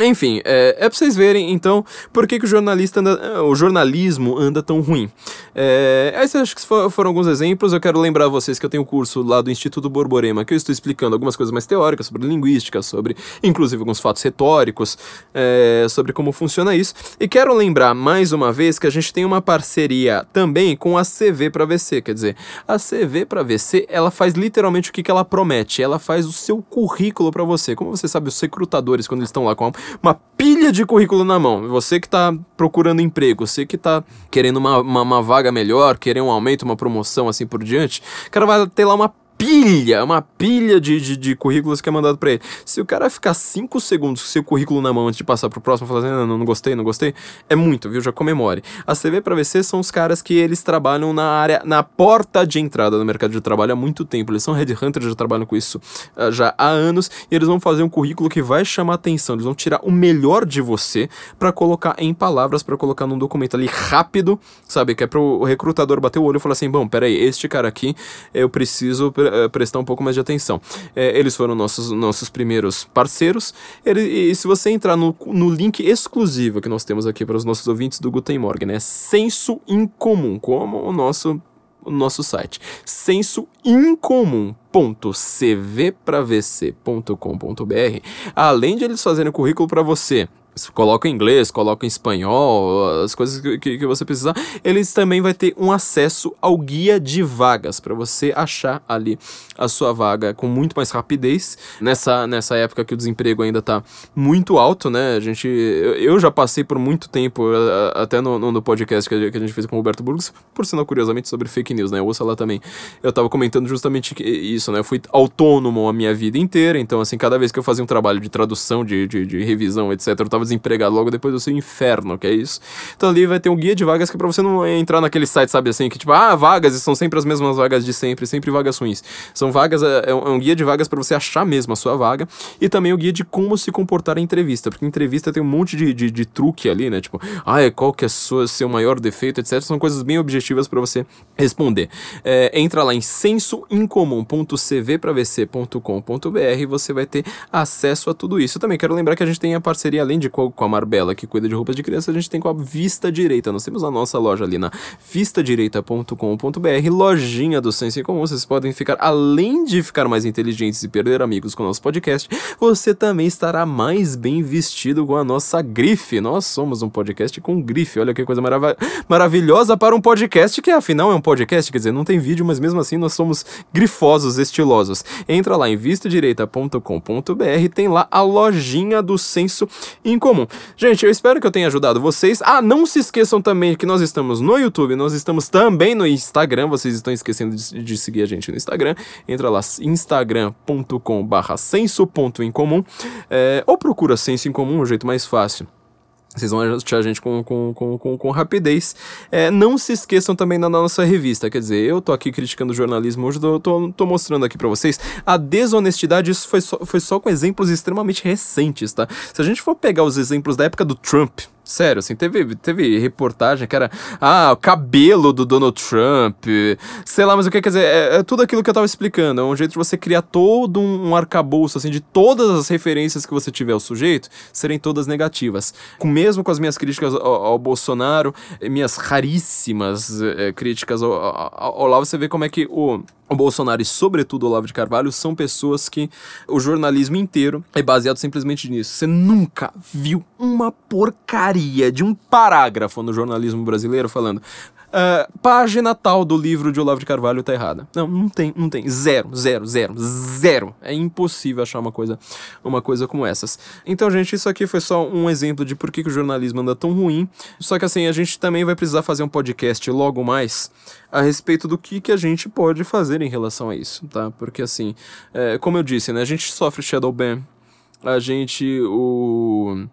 Enfim, é, é pra vocês verem, então, por que, que o jornalista anda, é, o jornalismo anda tão ruim. É, esses acho que foram alguns exemplos. Eu quero lembrar vocês que eu tenho um curso lá do Instituto Borborema, que eu estou explicando algumas coisas mais teóricas sobre linguística, sobre, inclusive, alguns fatos retóricos, é, sobre como funciona isso. E quero lembrar, mais uma vez, que a gente tem uma parceria também com a CV para VC. Quer dizer, a CV para VC, ela faz literalmente o que, que ela promete. Ela faz o seu currículo para você. Como você sabe, os recrutadores, quando eles estão lá com a uma pilha de currículo na mão. Você que está procurando emprego, você que está querendo uma, uma, uma, vaga melhor, querendo um aumento, uma promoção, assim por diante, o cara vai ter lá uma pilha, uma pilha de, de, de, currículos que é mandado para ele. Se o cara ficar 5 segundos com seu currículo na mão antes de passar pro próximo, falar assim, não, não, não gostei, não gostei, é muito, viu? Já comemore. A CV para VC são os caras que eles trabalham na área, na porta de entrada do mercado de trabalho há muito tempo. Eles são headhunters, já trabalham com isso uh, já há anos, e eles vão fazer um currículo que vai chamar atenção. Eles vão tirar o melhor de você para colocar em palavras, para colocar num documento ali rápido, sabe? Que é pro recrutador bater o olho e falar assim, bom, peraí, este cara aqui, eu preciso uh, prestar um pouco mais de atenção. É, eles foram nossos, nossos primeiros parceiros. Ele, e se você entrar no, no link exclusivo que nós temos aqui para os nossos ouvintes do Guten Morgen, é senso incomum, como o nosso o nosso site sensoincomum.cvpravc.com.br além de eles fazerem currículo para você coloca em inglês, coloca em espanhol, as coisas que, que, que, você precisar, eles também vai ter um acesso ao guia de vagas para você achar ali a sua vaga com muito mais rapidez nessa, nessa época que o desemprego ainda tá muito alto, né? A gente, eu já passei por muito tempo, até no, no podcast que a gente fez com o Roberto Burgos, por sinal, curiosamente, sobre fake news, né? Ouça lá também. Eu tava comentando justamente isso, né? Eu fui autônomo a minha vida inteira, então, assim, cada vez que eu fazia um trabalho de tradução, de, de, de revisão, etc., eu tava desempregado logo depois do seu inferno, que é isso. Então ali vai ter um guia de vagas que é pra você não entrar naquele site, sabe assim, que tipo, ah, vagas, e são sempre as mesmas vagas de sempre, sempre vagas ruins. São vagas, é, é um, é guia de vagas para você achar mesmo a sua vaga, e também o guia de como se comportar em entrevista, porque entrevista tem um monte de, de, de truque ali, né? Tipo, ah, qual que é sua, seu maior defeito, etc. São coisas bem objetivas para você responder. É, entra lá em sensoincomum.cvpravc.com.br e você vai ter acesso a tudo isso. Eu também quero lembrar que a gente tem a parceria, além de com a Marbella, que cuida de roupas de criança, a gente tem com a Vista Direita. Nós temos a nossa loja ali na vistadireita.com.br, lojinha do Senso em Comum. Vocês podem ficar, além de ficar mais inteligentes e perder amigos com o nosso podcast, você também estará mais bem vestido com a nossa grife. Nós somos um podcast com grife. Olha que coisa marav maravilhosa para um podcast que afinal é um podcast, quer dizer, não tem vídeo, mas mesmo assim nós somos grifosos, estilosos. Entra lá em vistadireita.com.br, tem lá a lojinha do senso em comum. Gente, eu espero que eu tenha ajudado vocês. Ah, não se esqueçam também que nós estamos no YouTube, nós estamos também no Instagram. Vocês estão esquecendo de, de seguir a gente no Instagram. Entra lá, instagram.com/barra senso.incomum é, ou procura senso em comum, o jeito mais fácil. Vocês vão achar a gente com, com, com, com, com rapidez. É, não se esqueçam também da nossa revista. Quer dizer, eu tô aqui criticando o jornalismo hoje, tô, tô, tô mostrando aqui para vocês a desonestidade. Isso foi só, foi só com exemplos extremamente recentes, tá? Se a gente for pegar os exemplos da época do Trump, Sério, assim, teve, teve reportagem que era, ah, o cabelo do Donald Trump, sei lá, mas o que quer dizer, é, é, tudo aquilo que eu tava explicando, é um jeito de você criar todo um arcabouço, assim, de todas as referências que você tiver ao sujeito, serem todas negativas. Com, mesmo com as minhas críticas ao, ao Bolsonaro, minhas raríssimas é, críticas ao, ao, ao Olavo, você vê como é que o o Bolsonaro e, sobretudo, o Olavo de Carvalho são pessoas que o jornalismo inteiro é baseado simplesmente nisso. Você nunca viu uma porcaria de um parágrafo no jornalismo brasileiro falando. Uh, página tal do livro de Olavo de Carvalho tá errada. Não, não tem, não tem. Zero, zero, zero, zero. É impossível achar uma coisa, uma coisa como essas. Então, gente, isso aqui foi só um exemplo de por que, que o jornalismo anda tão ruim. Só que assim, a gente também vai precisar fazer um podcast logo mais a respeito do que, que a gente pode fazer em relação a isso, tá? Porque assim, é, como eu disse, né, a gente sofre shadow ban, a gente o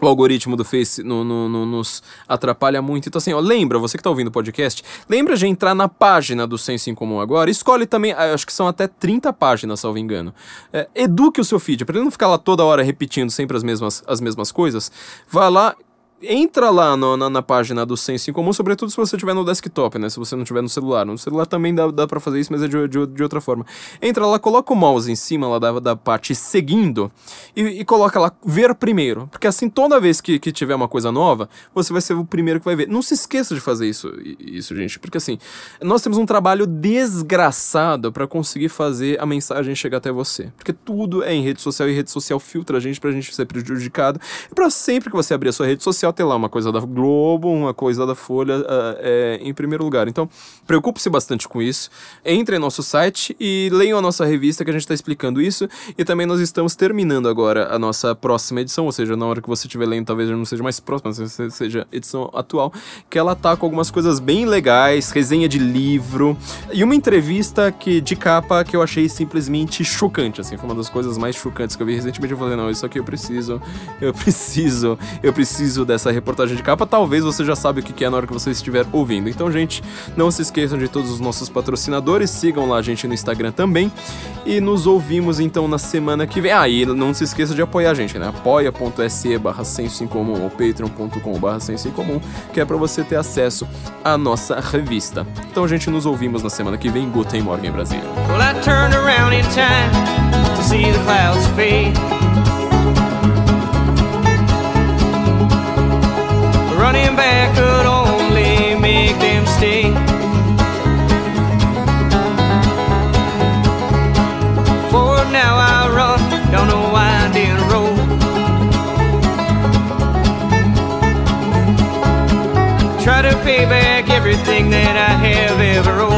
o algoritmo do Face no, no, no, nos atrapalha muito. Então, assim, ó, lembra, você que está ouvindo o podcast, lembra de entrar na página do Senso em Comum agora. Escolhe também, ah, acho que são até 30 páginas, salvo engano. É, eduque o seu feed, para ele não ficar lá toda hora repetindo sempre as mesmas, as mesmas coisas. Vá lá entra lá no, na, na, página do Senso em Comum, sobretudo se você estiver no desktop, né? Se você não estiver no celular. No celular também dá, dá para fazer isso, mas é de, de, de, outra forma. Entra lá, coloca o mouse em cima lá da, da parte seguindo e, e coloca lá ver primeiro. Porque assim, toda vez que, que tiver uma coisa nova, você vai ser o primeiro que vai ver. Não se esqueça de fazer isso, isso gente. Porque assim, nós temos um trabalho desgraçado para conseguir fazer a mensagem chegar até você. Porque tudo é em rede social e rede social filtra a gente pra gente ser prejudicado. E pra sempre que você abrir a sua rede social, ter lá uma coisa da Globo, uma coisa da Folha uh, é, em primeiro lugar. Então, preocupe-se bastante com isso. Entre em nosso site e leiam a nossa revista que a gente está explicando isso. E também nós estamos terminando agora a nossa próxima edição, ou seja, na hora que você estiver lendo, talvez não seja mais próxima, mas seja edição atual, que ela tá com algumas coisas bem legais, resenha de livro e uma entrevista que de capa que eu achei simplesmente chocante, assim, foi uma das coisas mais chocantes que eu vi recentemente. Eu falei, não, isso aqui eu preciso, eu preciso, eu preciso dessa essa reportagem de capa, talvez você já sabe o que é na hora que você estiver ouvindo. Então, gente, não se esqueçam de todos os nossos patrocinadores, sigam lá a gente no Instagram também. E nos ouvimos então na semana que vem. Ah, e não se esqueça de apoiar a gente, né? apoia.se barra senso em comum ou patreon.com barra senso em comum, que é para você ter acesso à nossa revista. Então, gente, nos ouvimos na semana que vem. Guten Morgen, Brasil. Well, Running back could only make them stay. Forward now I run down a winding road. Try to pay back everything that I have ever owed.